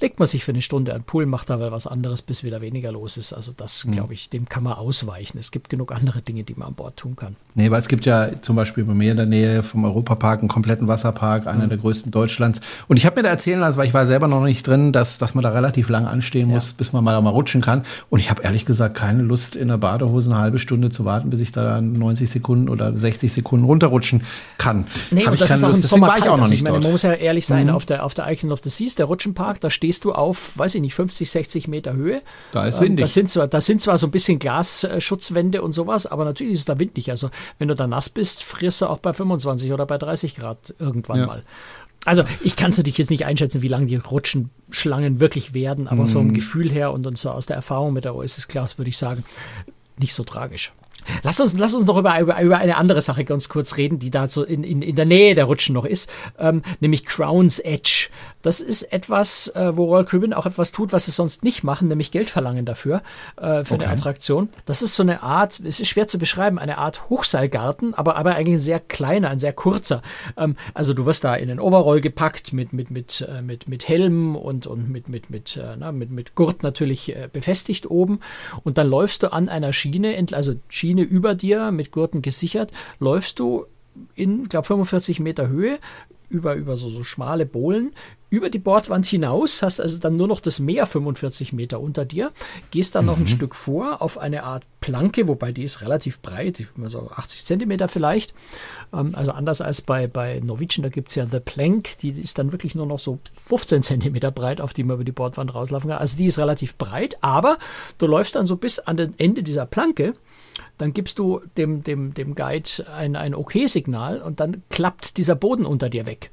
legt man sich für eine Stunde an den Pool, macht dabei was anderes, bis wieder weniger los ist. Also das, mhm. glaube ich, dem kann man ausweichen. Es gibt genug andere Dinge, die man an Bord tun kann. Nee, weil es gibt ja zum Beispiel bei mir in der Nähe vom Europapark einen kompletten Wasserpark, einer mhm. der größten Deutschlands. Und ich habe mir da erzählen lassen, weil ich war selber noch nicht drin, dass, dass man da relativ lange anstehen muss, ja. bis man mal, mal rutschen kann. Und ich habe ehrlich gesagt keine Lust, in der Badehose eine halbe Stunde zu warten, bis ich da 90 Sekunden oder 60 Sekunden runterrutschen kann. Nee, hab und das ist auch Lust. im Sommer kalt. Also ich meine, man muss ja ehrlich sein, mhm. auf der, auf der Icon of the Seas, der Rutschenpark, da stehst du auf, weiß ich nicht, 50, 60 Meter Höhe. Da ist windig. Ähm, das sind zwar, das sind zwar so ein bisschen Glasschutzwände und sowas, aber natürlich ist es da windig. Also wenn du da nass bist, frierst du auch bei 25 oder bei 30 Grad irgendwann ja. mal. Also ich kann es natürlich jetzt nicht einschätzen, wie lange die Rutschenschlangen wirklich werden, aber mm. so im mhm. Gefühl her und, und so aus der Erfahrung mit der Oasis Class würde ich sagen, nicht so tragisch. Lass uns, lass uns noch über, über, über eine andere Sache ganz kurz reden, die da so in, in, in der Nähe der Rutschen noch ist, ähm, nämlich Crown's Edge. Das ist etwas, äh, wo Royal Caribbean auch etwas tut, was es sonst nicht machen, nämlich Geld verlangen dafür, äh, für okay. eine Attraktion. Das ist so eine Art, es ist schwer zu beschreiben, eine Art Hochseilgarten, aber, aber eigentlich ein sehr kleiner, ein sehr kurzer. Ähm, also du wirst da in den Overall gepackt mit, mit, mit, äh, mit, mit Helm und, und mit, mit, mit, äh, na, mit, mit Gurt natürlich äh, befestigt oben. Und dann läufst du an einer Schiene, also Schiene über dir mit Gurten gesichert, läufst du in, glaube 45 Meter Höhe über, über so, so schmale Bohlen über die Bordwand hinaus, hast also dann nur noch das Meer 45 Meter unter dir, gehst dann noch ein mhm. Stück vor auf eine Art Planke, wobei die ist relativ breit, so 80 Zentimeter vielleicht. Ähm, also anders als bei, bei Norwegian, da gibt es ja The Plank, die ist dann wirklich nur noch so 15 Zentimeter breit, auf die man über die Bordwand rauslaufen kann. Also die ist relativ breit, aber du läufst dann so bis an den Ende dieser Planke dann gibst du dem, dem, dem Guide ein, ein Okay-Signal und dann klappt dieser Boden unter dir weg.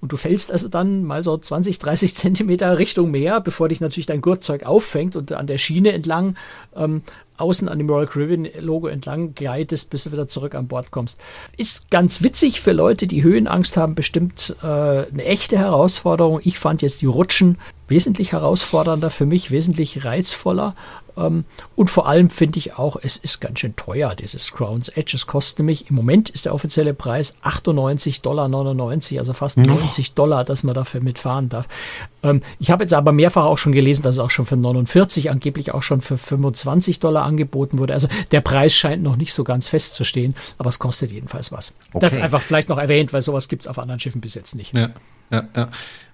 Und du fällst also dann mal so 20, 30 Zentimeter Richtung Meer, bevor dich natürlich dein Gurtzeug auffängt und an der Schiene entlang ähm, außen an dem Royal Caribbean Logo entlang gleitest, bis du wieder zurück an Bord kommst. Ist ganz witzig für Leute, die Höhenangst haben, bestimmt äh, eine echte Herausforderung. Ich fand jetzt die Rutschen wesentlich herausfordernder für mich, wesentlich reizvoller. Ähm, und vor allem finde ich auch, es ist ganz schön teuer, dieses Crown's Edge. Es kostet nämlich, im Moment ist der offizielle Preis 98,99 Dollar, also fast 90 Dollar, dass man dafür mitfahren darf. Ähm, ich habe jetzt aber mehrfach auch schon gelesen, dass es auch schon für 49, angeblich auch schon für 25 Dollar angeboten wurde. Also der Preis scheint noch nicht so ganz festzustehen, aber es kostet jedenfalls was. Okay. Das einfach vielleicht noch erwähnt, weil sowas gibt es auf anderen Schiffen bis jetzt nicht. Ja, ja, ja.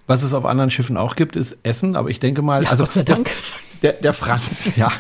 Was es auf anderen Schiffen auch gibt, ist Essen, aber ich denke mal, ja, also Gott sei Dank. Der, der Franz, ja,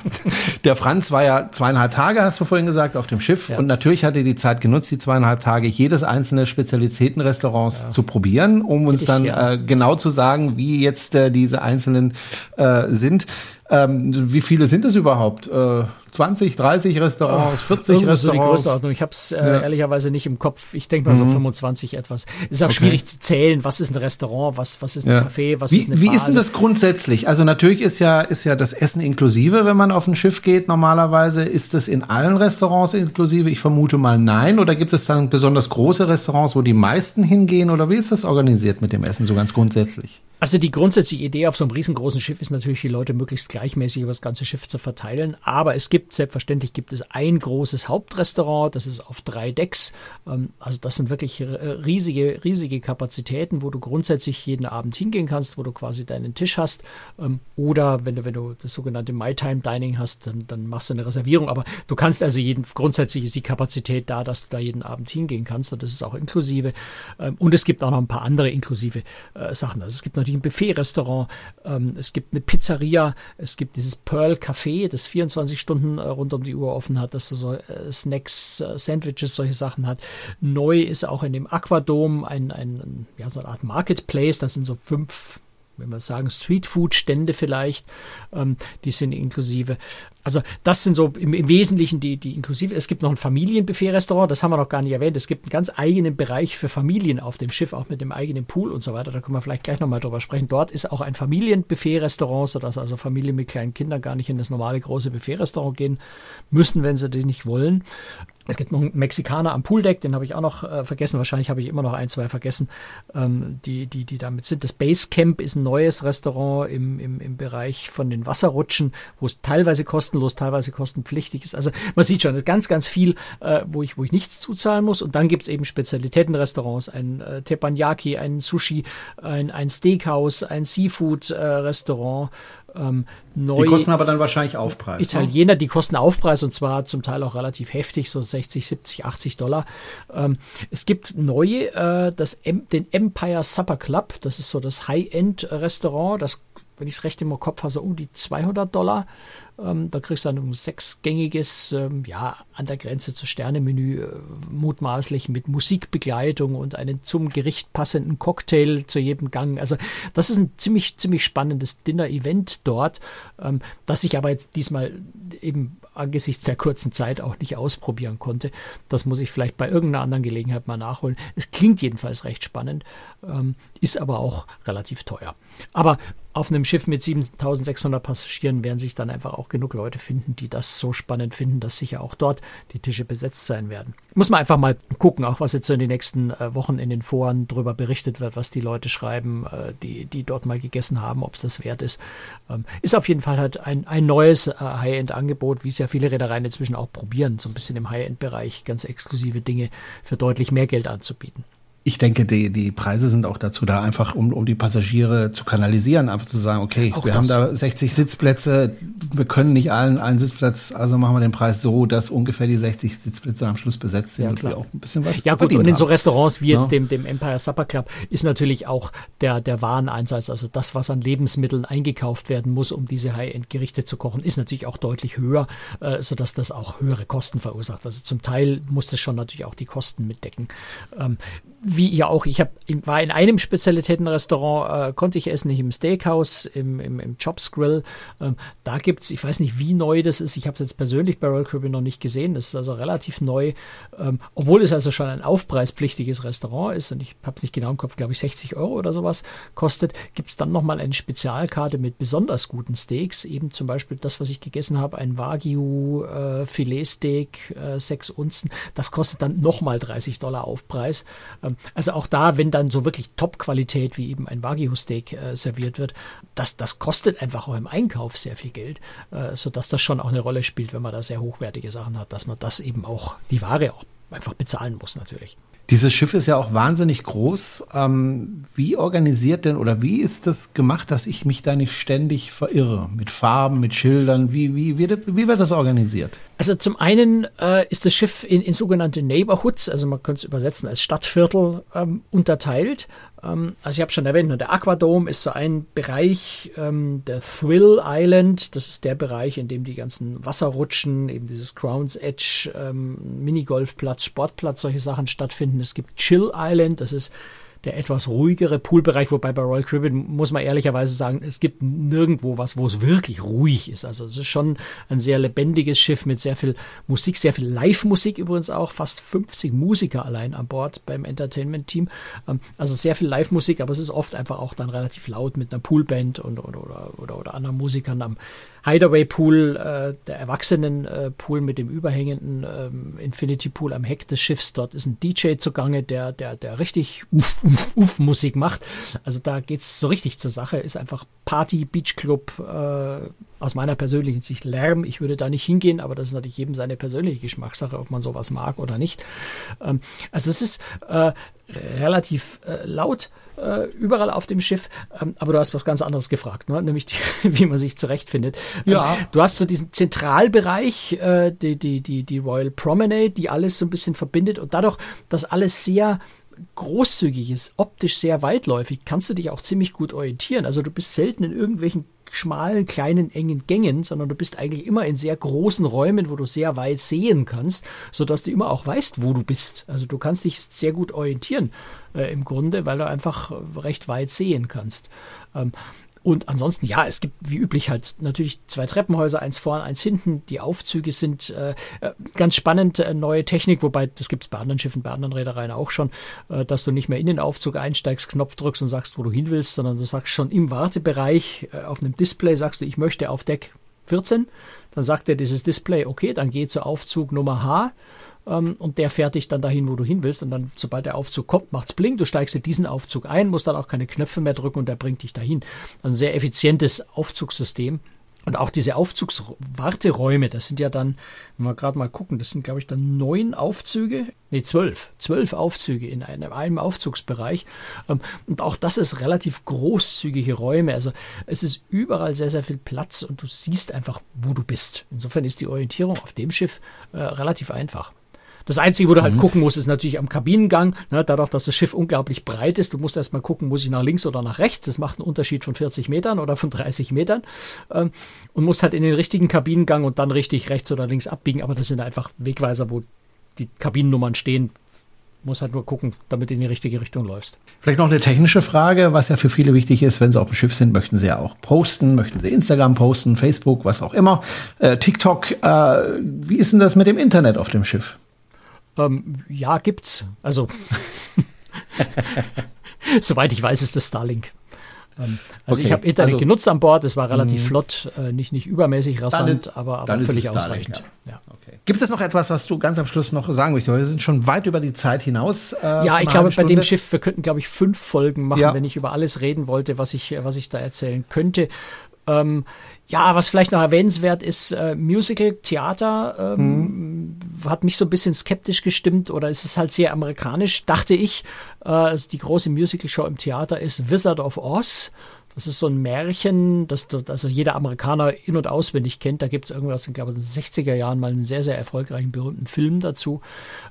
der Franz war ja zweieinhalb Tage, hast du vorhin gesagt, auf dem Schiff ja. und natürlich hat er die Zeit genutzt, die zweieinhalb Tage jedes einzelne Spezialitätenrestaurants ja. zu probieren, um uns ich, dann ja. äh, genau zu sagen, wie jetzt äh, diese einzelnen äh, sind. Ähm, wie viele sind es überhaupt? Äh, 20, 30 Restaurants, 40 Restaurants? so die Größenordnung. Ich habe es äh, ja. ehrlicherweise nicht im Kopf. Ich denke mal so mhm. 25 etwas. Es ist auch okay. schwierig zu zählen, was ist ein Restaurant, was, was ist ein ja. Café, was wie, ist eine Wie ist denn das grundsätzlich? Also natürlich ist ja, ist ja das Essen inklusive, wenn man auf ein Schiff geht normalerweise. Ist das in allen Restaurants inklusive? Ich vermute mal nein. Oder gibt es dann besonders große Restaurants, wo die meisten hingehen? Oder wie ist das organisiert mit dem Essen so ganz grundsätzlich? Also die grundsätzliche Idee auf so einem riesengroßen Schiff ist natürlich, die Leute möglichst gleichmäßig über das ganze Schiff zu verteilen. Aber es gibt, selbstverständlich gibt es ein großes Hauptrestaurant, das ist auf drei Decks. Ähm, also das sind wirklich äh, riesige, riesige Kapazitäten, wo du grundsätzlich jeden Abend hingehen kannst, wo du quasi deinen Tisch hast. Ähm, oder wenn du, wenn du das sogenannte My Time Dining hast, dann, dann machst du eine Reservierung. Aber du kannst also jeden, grundsätzlich ist die Kapazität da, dass du da jeden Abend hingehen kannst. Und das ist auch inklusive. Ähm, und es gibt auch noch ein paar andere inklusive äh, Sachen. Also es gibt natürlich ein Buffet-Restaurant, es gibt eine Pizzeria, es gibt dieses Pearl Café, das 24 Stunden äh, rund um die Uhr offen hat, das so äh, Snacks, äh, Sandwiches, solche Sachen hat. Neu ist auch in dem Aquadom ein, ein, ja, so eine Art Marketplace, das sind so fünf wenn wir sagen, Streetfood-Stände vielleicht, ähm, die sind inklusive. Also das sind so im, im, Wesentlichen die, die inklusive. Es gibt noch ein Familienbuffet-Restaurant, das haben wir noch gar nicht erwähnt. Es gibt einen ganz eigenen Bereich für Familien auf dem Schiff, auch mit dem eigenen Pool und so weiter. Da können wir vielleicht gleich nochmal drüber sprechen. Dort ist auch ein Familienbuffet-Restaurant, sodass also Familien mit kleinen Kindern gar nicht in das normale große Buffet-Restaurant gehen müssen, wenn sie das nicht wollen. Es gibt noch einen Mexikaner am Pooldeck, den habe ich auch noch äh, vergessen. Wahrscheinlich habe ich immer noch ein, zwei vergessen, ähm, die, die, die damit sind. Das Basecamp ist ein neues Restaurant im, im, im Bereich von den Wasserrutschen, wo es teilweise kostenlos, teilweise kostenpflichtig ist. Also man sieht schon, ganz, ganz viel, äh, wo, ich, wo ich nichts zuzahlen muss. Und dann gibt es eben Spezialitätenrestaurants, ein äh, Teppanyaki, ein Sushi, ein, ein Steakhouse, ein Seafood-Restaurant. Äh, ähm. Die kosten aber dann wahrscheinlich Aufpreis. Ne? Italiener, ne? die kosten Aufpreis und zwar zum Teil auch relativ heftig, so 60, 70, 80 Dollar. Ähm, es gibt neue, äh, das M, den Empire Supper Club, das ist so das High-End-Restaurant, das, wenn ich es recht im Kopf habe, so um die 200 Dollar. Ähm, da kriegst du dann ein sechsgängiges, ähm, ja, an der Grenze zu Sternemenü, äh, mutmaßlich mit Musikbegleitung und einen zum Gericht passenden Cocktail zu jedem Gang. Also das ist ein ziemlich, ziemlich spannendes Dinner-Event dort, ähm, das ich aber jetzt diesmal eben angesichts der kurzen Zeit auch nicht ausprobieren konnte. Das muss ich vielleicht bei irgendeiner anderen Gelegenheit mal nachholen. Es klingt jedenfalls recht spannend, ähm, ist aber auch relativ teuer. Aber auf einem Schiff mit 7600 Passagieren werden sich dann einfach auch auch genug Leute finden, die das so spannend finden, dass sicher auch dort die Tische besetzt sein werden. Muss man einfach mal gucken, auch was jetzt so in den nächsten äh, Wochen in den Foren drüber berichtet wird, was die Leute schreiben, äh, die, die dort mal gegessen haben, ob es das wert ist. Ähm, ist auf jeden Fall halt ein, ein neues äh, High-End-Angebot, wie es ja viele Reedereien inzwischen auch probieren, so ein bisschen im High-End-Bereich ganz exklusive Dinge für deutlich mehr Geld anzubieten. Ich denke, die, die Preise sind auch dazu da, einfach um, um die Passagiere zu kanalisieren, einfach zu sagen, okay, auch wir das. haben da 60 Sitzplätze, wir können nicht allen einen Sitzplatz, also machen wir den Preis so, dass ungefähr die 60 Sitzplätze am Schluss besetzt sind ja, und wir auch ein bisschen was Ja gut, und in so Restaurants wie jetzt ja. dem, dem Empire Supper Club ist natürlich auch der, der Wareneinsatz, also das, was an Lebensmitteln eingekauft werden muss, um diese High-End-Gerichte zu kochen, ist natürlich auch deutlich höher, äh, sodass das auch höhere Kosten verursacht. Also zum Teil muss das schon natürlich auch die Kosten mitdecken. Ähm, wie ihr auch, ich hab, war in einem Spezialitätenrestaurant, äh, konnte ich essen, nicht im Steakhouse, im, im, im Chops Grill. Ähm, da gibt's, ich weiß nicht, wie neu das ist. Ich habe es jetzt persönlich bei Royal Caribbean noch nicht gesehen. Das ist also relativ neu, ähm, obwohl es also schon ein aufpreispflichtiges Restaurant ist und ich habe es nicht genau im Kopf, glaube ich, 60 Euro oder sowas kostet. Gibt's dann nochmal eine Spezialkarte mit besonders guten Steaks. Eben zum Beispiel das, was ich gegessen habe, ein Wagyu äh, Filetsteak, äh, 6 Unzen. Das kostet dann nochmal 30 Dollar Aufpreis. Ähm, also auch da, wenn dann so wirklich Top-Qualität wie eben ein Wagyu-Steak äh, serviert wird, das, das kostet einfach auch im Einkauf sehr viel Geld, äh, sodass das schon auch eine Rolle spielt, wenn man da sehr hochwertige Sachen hat, dass man das eben auch, die Ware auch einfach bezahlen muss natürlich. Dieses Schiff ist ja auch wahnsinnig groß. Ähm, wie organisiert denn oder wie ist das gemacht, dass ich mich da nicht ständig verirre? Mit Farben, mit Schildern? Wie, wie, wie, wie wird das organisiert? Also zum einen äh, ist das Schiff in, in sogenannte Neighborhoods, also man könnte es übersetzen als Stadtviertel, ähm, unterteilt. Ähm, also ich habe schon erwähnt, ne, der Aquadome ist so ein Bereich, ähm, der Thrill Island, das ist der Bereich, in dem die ganzen Wasserrutschen, eben dieses Crowns Edge, ähm, Minigolfplatz, Sportplatz, solche Sachen stattfinden. Es gibt Chill Island, das ist der etwas ruhigere Poolbereich, wobei bei Royal Caribbean muss man ehrlicherweise sagen, es gibt nirgendwo was, wo es wirklich ruhig ist. Also es ist schon ein sehr lebendiges Schiff mit sehr viel Musik, sehr viel Live-Musik übrigens auch, fast 50 Musiker allein an Bord beim Entertainment-Team. Ähm, also sehr viel Live-Musik, aber es ist oft einfach auch dann relativ laut mit einer Poolband und oder, oder, oder, oder anderen Musikern am Hideaway Pool, äh, der Erwachsenen-Pool äh, mit dem überhängenden ähm, Infinity Pool am Heck des Schiffs. Dort ist ein DJ zugange, der, der, der richtig uff, uff, uff Musik macht. Also da geht's so richtig zur Sache. Ist einfach Party, Beachclub, äh, aus meiner persönlichen Sicht Lärm. Ich würde da nicht hingehen, aber das ist natürlich jedem seine persönliche Geschmackssache, ob man sowas mag oder nicht. Ähm, also es ist äh, relativ äh, laut äh, überall auf dem Schiff. Ähm, aber du hast was ganz anderes gefragt, ne? nämlich die, wie man sich zurechtfindet. Ähm, ja. Ähm, du hast so diesen Zentralbereich, äh, die, die, die, die Royal Promenade, die alles so ein bisschen verbindet und dadurch, dass alles sehr großzügig ist, optisch sehr weitläufig, kannst du dich auch ziemlich gut orientieren. Also du bist selten in irgendwelchen schmalen, kleinen, engen Gängen, sondern du bist eigentlich immer in sehr großen Räumen, wo du sehr weit sehen kannst, sodass du immer auch weißt, wo du bist. Also du kannst dich sehr gut orientieren äh, im Grunde, weil du einfach recht weit sehen kannst. Ähm, und ansonsten, ja, es gibt wie üblich halt natürlich zwei Treppenhäuser, eins vorne, eins hinten. Die Aufzüge sind äh, äh ganz spannend, äh, neue Technik, wobei das gibt es bei anderen Schiffen, bei anderen Reedereien auch schon, äh, dass du nicht mehr in den Aufzug einsteigst, Knopf drückst und sagst, wo du hin willst, sondern du sagst schon im Wartebereich äh, auf einem Display, sagst du, ich möchte auf Deck 14. Dann sagt dir dieses Display, okay, dann geh zu Aufzug Nummer H ähm, und der fährt dich dann dahin, wo du hin willst. Und dann, sobald der Aufzug kommt, macht's bling, du steigst in diesen Aufzug ein, musst dann auch keine Knöpfe mehr drücken und der bringt dich dahin. Also ein sehr effizientes Aufzugssystem. Und auch diese Aufzugswarteräume, das sind ja dann, wenn wir gerade mal gucken, das sind, glaube ich, dann neun Aufzüge, nee, zwölf, zwölf Aufzüge in einem, einem Aufzugsbereich. Ähm, und auch das ist relativ großzügige Räume. Also es ist überall sehr, sehr viel Platz und du siehst einfach, wo du bist. Insofern ist die Orientierung auf dem Schiff äh, relativ einfach. Das Einzige, wo du halt mhm. gucken musst, ist natürlich am Kabinengang. Ne, dadurch, dass das Schiff unglaublich breit ist, du musst erstmal gucken, muss ich nach links oder nach rechts. Das macht einen Unterschied von 40 Metern oder von 30 Metern. Ähm, und musst halt in den richtigen Kabinengang und dann richtig rechts oder links abbiegen. Aber das sind einfach Wegweiser, wo die Kabinennummern stehen. Muss halt nur gucken, damit du in die richtige Richtung läufst. Vielleicht noch eine technische Frage, was ja für viele wichtig ist, wenn sie auf dem Schiff sind, möchten sie ja auch posten, möchten sie Instagram posten, Facebook, was auch immer, äh, TikTok. Äh, wie ist denn das mit dem Internet auf dem Schiff? Ähm, ja, gibt's. Also, soweit ich weiß, ist das Starlink. Ähm, also okay. ich habe Internet also, genutzt an Bord, es war relativ mh. flott, äh, nicht, nicht übermäßig rasant, dann, aber, aber völlig ausreichend. Ja. Ja. Okay. Gibt es noch etwas, was du ganz am Schluss noch sagen möchtest? Wir sind schon weit über die Zeit hinaus. Äh, ja, ich glaube, bei dem Schiff, wir könnten, glaube ich, fünf Folgen machen, ja. wenn ich über alles reden wollte, was ich, was ich da erzählen könnte. Ähm, ja, was vielleicht noch erwähnenswert ist, äh, Musical, Theater, ähm, mhm. hat mich so ein bisschen skeptisch gestimmt oder ist es halt sehr amerikanisch, dachte ich. Äh, also die große Musical-Show im Theater ist Wizard of Oz. Das ist so ein Märchen, das also jeder Amerikaner in- und auswendig kennt. Da gibt es irgendwas, ich glaube, in den 60er Jahren mal einen sehr, sehr erfolgreichen, berühmten Film dazu.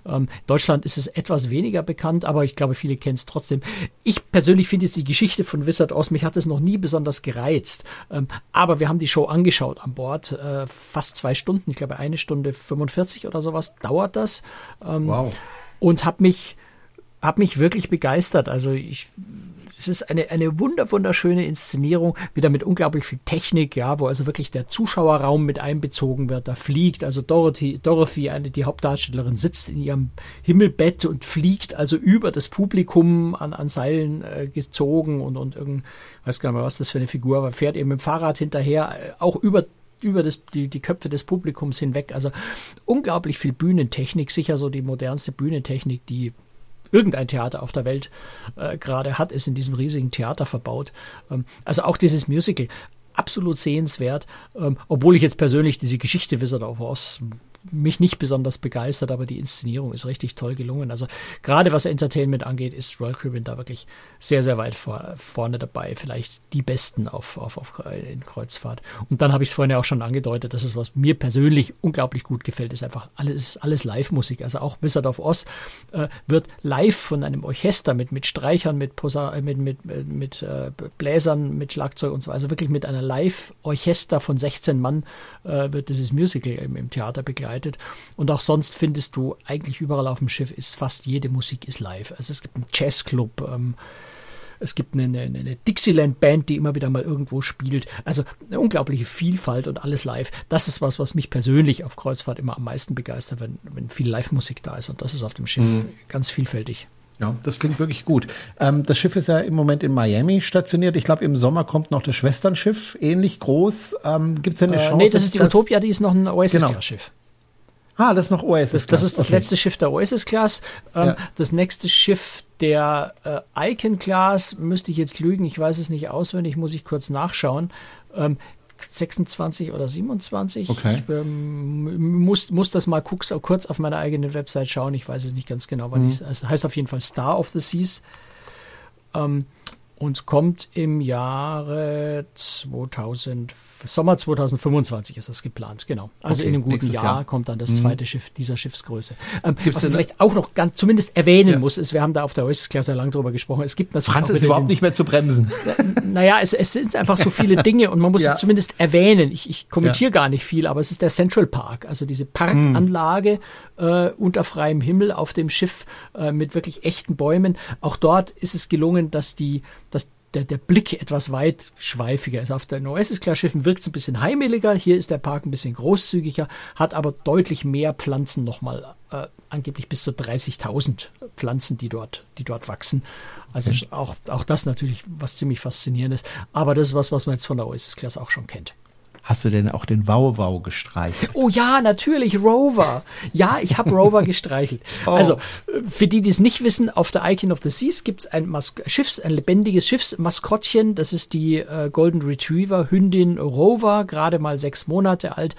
Ähm, in Deutschland ist es etwas weniger bekannt, aber ich glaube, viele kennen es trotzdem. Ich persönlich finde jetzt die Geschichte von Wizard Oz, mich hat es noch nie besonders gereizt. Ähm, aber wir haben die Show angeschaut an Bord. Äh, fast zwei Stunden, ich glaube, eine Stunde 45 oder sowas dauert das. Ähm, wow. Und habe mich, hab mich wirklich begeistert. Also ich es ist eine, eine wunder, wunderschöne Inszenierung, wieder mit unglaublich viel Technik, ja, wo also wirklich der Zuschauerraum mit einbezogen wird. Da fliegt also Dorothy, Dorothy, eine, die Hauptdarstellerin, sitzt in ihrem Himmelbett und fliegt also über das Publikum an, an Seilen äh, gezogen und, und irgend, weiß gar nicht mehr, was das für eine Figur war, fährt eben mit dem Fahrrad hinterher, äh, auch über über das, die, die Köpfe des Publikums hinweg. Also unglaublich viel Bühnentechnik, sicher so die modernste Bühnentechnik, die irgendein Theater auf der Welt äh, gerade hat, ist in diesem riesigen Theater verbaut. Ähm, also auch dieses Musical absolut sehenswert, ähm, obwohl ich jetzt persönlich diese Geschichte Wizard of Oz mich nicht besonders begeistert, aber die Inszenierung ist richtig toll gelungen. Also gerade was Entertainment angeht, ist Royal Caribbean da wirklich sehr, sehr weit vor, vorne dabei. Vielleicht die Besten auf, auf, auf in Kreuzfahrt. Und dann habe ich es vorhin ja auch schon angedeutet, dass es was mir persönlich unglaublich gut gefällt, ist einfach alles, alles Live-Musik. Also auch Wizard of Oz äh, wird live von einem Orchester mit, mit Streichern, mit, Posa mit, mit, mit, mit äh, Bläsern, mit Schlagzeug und so weiter. Also wirklich mit einer Live-Orchester von 16 Mann äh, wird dieses Musical im, im Theater begleitet begleitet. Und auch sonst findest du eigentlich überall auf dem Schiff ist fast jede Musik ist live. Also es gibt einen Jazzclub, ähm, es gibt eine, eine, eine Dixieland-Band, die immer wieder mal irgendwo spielt. Also eine unglaubliche Vielfalt und alles live. Das ist was, was mich persönlich auf Kreuzfahrt immer am meisten begeistert, wenn, wenn viel Live-Musik da ist. Und das ist auf dem Schiff mhm. ganz vielfältig. Ja, das klingt wirklich gut. Ähm, das Schiff ist ja im Moment in Miami stationiert. Ich glaube, im Sommer kommt noch das Schwesternschiff, ähnlich groß. Ähm, Gibt es denn eine äh, Chance? Nee, das ist die Utopia, die ist noch ein Oasis-Schiff. Genau. Ah, das ist noch Oasis. Das, das ist das okay. letzte Schiff der Oasis Class. Ähm, ja. Das nächste Schiff der äh, Icon Class müsste ich jetzt lügen. Ich weiß es nicht auswendig, muss ich kurz nachschauen. Ähm, 26 oder 27. Okay. Ich ähm, muss, muss das mal kurz, kurz auf meiner eigenen Website schauen. Ich weiß es nicht ganz genau, weil mhm. es heißt auf jeden Fall Star of the Seas. Ähm, und kommt im Jahre 2000, Sommer 2025 ist das geplant, genau. Also okay, in einem guten Jahr, Jahr, kommt dann das mhm. zweite mhm. Schiff dieser Schiffsgröße. Ähm, was man vielleicht auch noch ganz, zumindest erwähnen ja. muss, ist, wir haben da auf der Oasis-Klasse lang drüber gesprochen, es gibt natürlich Franz ist überhaupt nicht mehr zu bremsen. Naja, es, es sind einfach so viele Dinge und man muss ja. es zumindest erwähnen. Ich, ich kommentiere ja. gar nicht viel, aber es ist der Central Park, also diese Parkanlage mhm. äh, unter freiem Himmel auf dem Schiff äh, mit wirklich echten Bäumen. Auch dort ist es gelungen, dass die, der, der Blick etwas weitschweifiger ist. Auf den Oasis-Class-Schiffen wirkt es ein bisschen heimeliger, hier ist der Park ein bisschen großzügiger, hat aber deutlich mehr Pflanzen nochmal, äh, angeblich bis zu 30.000 Pflanzen, die dort, die dort wachsen. Also auch, auch das natürlich was ziemlich faszinierendes. Aber das ist was, was man jetzt von der Oasis-Class auch schon kennt. Hast du denn auch den Wow-Wow gestreichelt? Oh ja, natürlich, Rover. Ja, ich habe Rover gestreichelt. Oh. Also, für die, die es nicht wissen, auf der Icon of the Seas gibt es ein, Mas Schiffs-, ein lebendiges Schiffsmaskottchen. Das ist die äh, Golden Retriever Hündin Rover, gerade mal sechs Monate alt.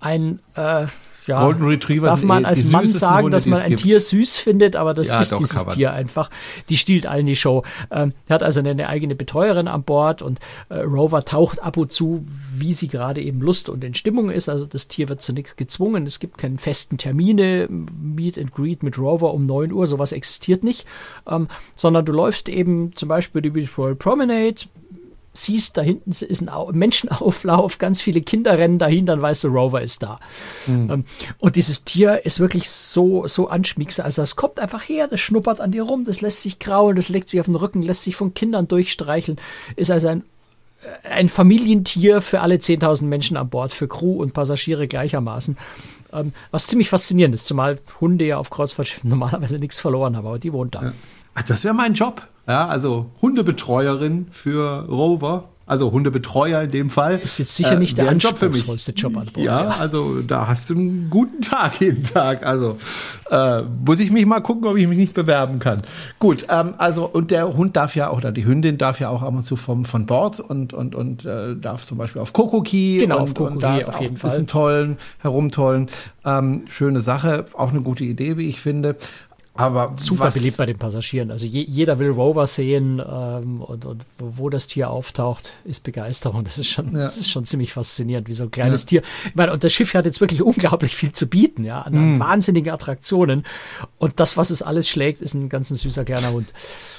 Ein äh, ja, Golden Retriever darf man eh als Mann sagen, Hunde, dass man ein gibt. Tier süß findet, aber das ja, ist doch, dieses Tier einfach. Die stiehlt allen die Show. Ähm, hat also eine, eine, eigene Betreuerin an Bord und äh, Rover taucht ab und zu, wie sie gerade eben Lust und in Stimmung ist. Also das Tier wird zu nichts gezwungen. Es gibt keinen festen Termine, Meet and Greet mit Rover um 9 Uhr, sowas existiert nicht, ähm, sondern du läufst eben zum Beispiel die Beautiful Promenade, siehst, da hinten ist ein Menschenauflauf, ganz viele Kinder rennen dahin, dann weißt du, Rover ist da. Mhm. Und dieses Tier ist wirklich so, so anschmiegsam. Also das kommt einfach her, das schnuppert an dir rum, das lässt sich kraulen, das legt sich auf den Rücken, lässt sich von Kindern durchstreicheln, ist also ein äh, ein Familientier für alle 10.000 Menschen an Bord, für Crew und Passagiere gleichermaßen. Ähm, was ziemlich faszinierend ist, zumal Hunde ja auf Kreuzfahrtschiffen normalerweise nichts verloren haben, aber die wohnt da. Ja. Das wäre mein Job. Ja, also Hundebetreuerin für Rover also Hundebetreuer in dem Fall. Ist jetzt sicher nicht äh, der anspruchsvollste Job, Job an Bord. Ja, ja, also da hast du einen guten Tag jeden Tag. Also äh, muss ich mich mal gucken, ob ich mich nicht bewerben kann. Gut, ähm, also und der Hund darf ja auch, oder die Hündin darf ja auch ab und zu vom, von Bord und, und, und äh, darf zum Beispiel auf Kokoki. Genau, und, auf Kokoki auf jeden Fall. Ein bisschen tollen, herumtollen. Ähm, schöne Sache, auch eine gute Idee, wie ich finde. Aber super beliebt bei den Passagieren. Also je, jeder will Rover sehen ähm, und, und, wo das Tier auftaucht, ist Begeisterung. Das ist schon, ja. das ist schon ziemlich faszinierend, wie so ein kleines ja. Tier. Ich meine, und das Schiff hat jetzt wirklich unglaublich viel zu bieten, ja, an mm. wahnsinnigen Attraktionen. Und das, was es alles schlägt, ist ein ganz süßer kleiner Hund.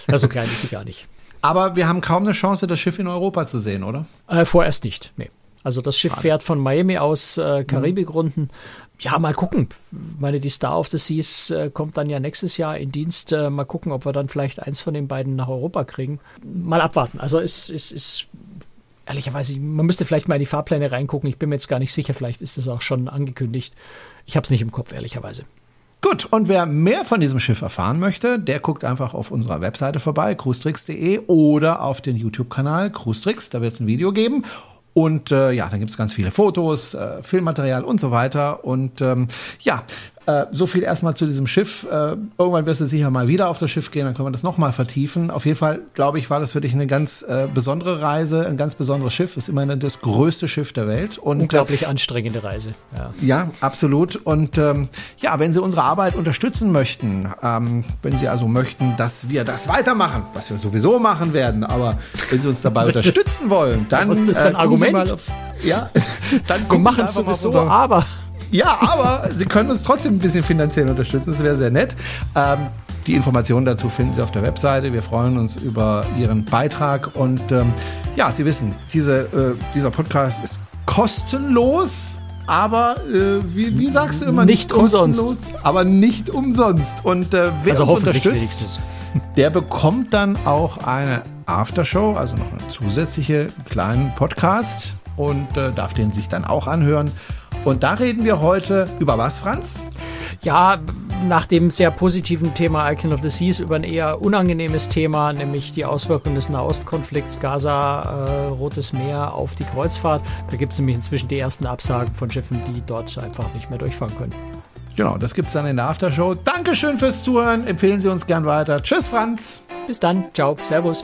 Also klein ist sie gar nicht. Aber wir haben kaum eine Chance, das Schiff in Europa zu sehen, oder? Äh, vorerst nicht. Nee. Also das Schiff fährt von Miami aus äh, Karibikrunden ja, mal gucken. Ich meine, die Star of the Seas äh, kommt dann ja nächstes Jahr in Dienst. Äh, mal gucken, ob wir dann vielleicht eins von den beiden nach Europa kriegen. Mal abwarten. Also es ist, ist ehrlicherweise, man müsste vielleicht mal in die Fahrpläne reingucken. Ich bin mir jetzt gar nicht sicher. Vielleicht ist das auch schon angekündigt. Ich habe es nicht im Kopf, ehrlicherweise. Gut, und wer mehr von diesem Schiff erfahren möchte, der guckt einfach auf unserer Webseite vorbei, cruestricks.de oder auf den YouTube-Kanal Cruestricks. Da wird es ein Video geben. Und äh, ja, dann gibt es ganz viele Fotos, äh, Filmmaterial und so weiter. Und ähm, ja, äh, so viel erstmal zu diesem Schiff. Äh, irgendwann wirst du sicher mal wieder auf das Schiff gehen, dann können wir das nochmal vertiefen. Auf jeden Fall, glaube ich, war das für dich eine ganz äh, besondere Reise, ein ganz besonderes Schiff. Ist immerhin das größte Schiff der Welt. Und, Unglaublich anstrengende Reise. Ja, ja absolut. Und ähm, ja, wenn Sie unsere Arbeit unterstützen möchten, ähm, wenn Sie also möchten, dass wir das weitermachen, was wir sowieso machen werden, aber wenn Sie uns dabei unterstützen wollen, dann was ist das für ein Argument? Auf, ja, dann machen es sowieso, aber ja, aber Sie können uns trotzdem ein bisschen finanziell unterstützen. Das wäre sehr nett. Ähm, die Informationen dazu finden Sie auf der Webseite. Wir freuen uns über Ihren Beitrag. Und ähm, ja, Sie wissen, diese, äh, dieser Podcast ist kostenlos. Aber äh, wie, wie, sagst du immer? Nicht, nicht umsonst. Aber nicht umsonst. Und äh, wer also uns unterstützt, der bekommt dann auch eine Aftershow, also noch eine zusätzliche kleinen Podcast und äh, darf den sich dann auch anhören. Und da reden wir heute über was, Franz? Ja, nach dem sehr positiven Thema Icon of the Seas über ein eher unangenehmes Thema, nämlich die Auswirkungen des Nahostkonflikts Gaza, äh, Rotes Meer auf die Kreuzfahrt. Da gibt es nämlich inzwischen die ersten Absagen von Schiffen, die dort einfach nicht mehr durchfahren können. Genau, das gibt es dann in der Aftershow. Dankeschön fürs Zuhören. Empfehlen Sie uns gern weiter. Tschüss, Franz. Bis dann. Ciao. Servus.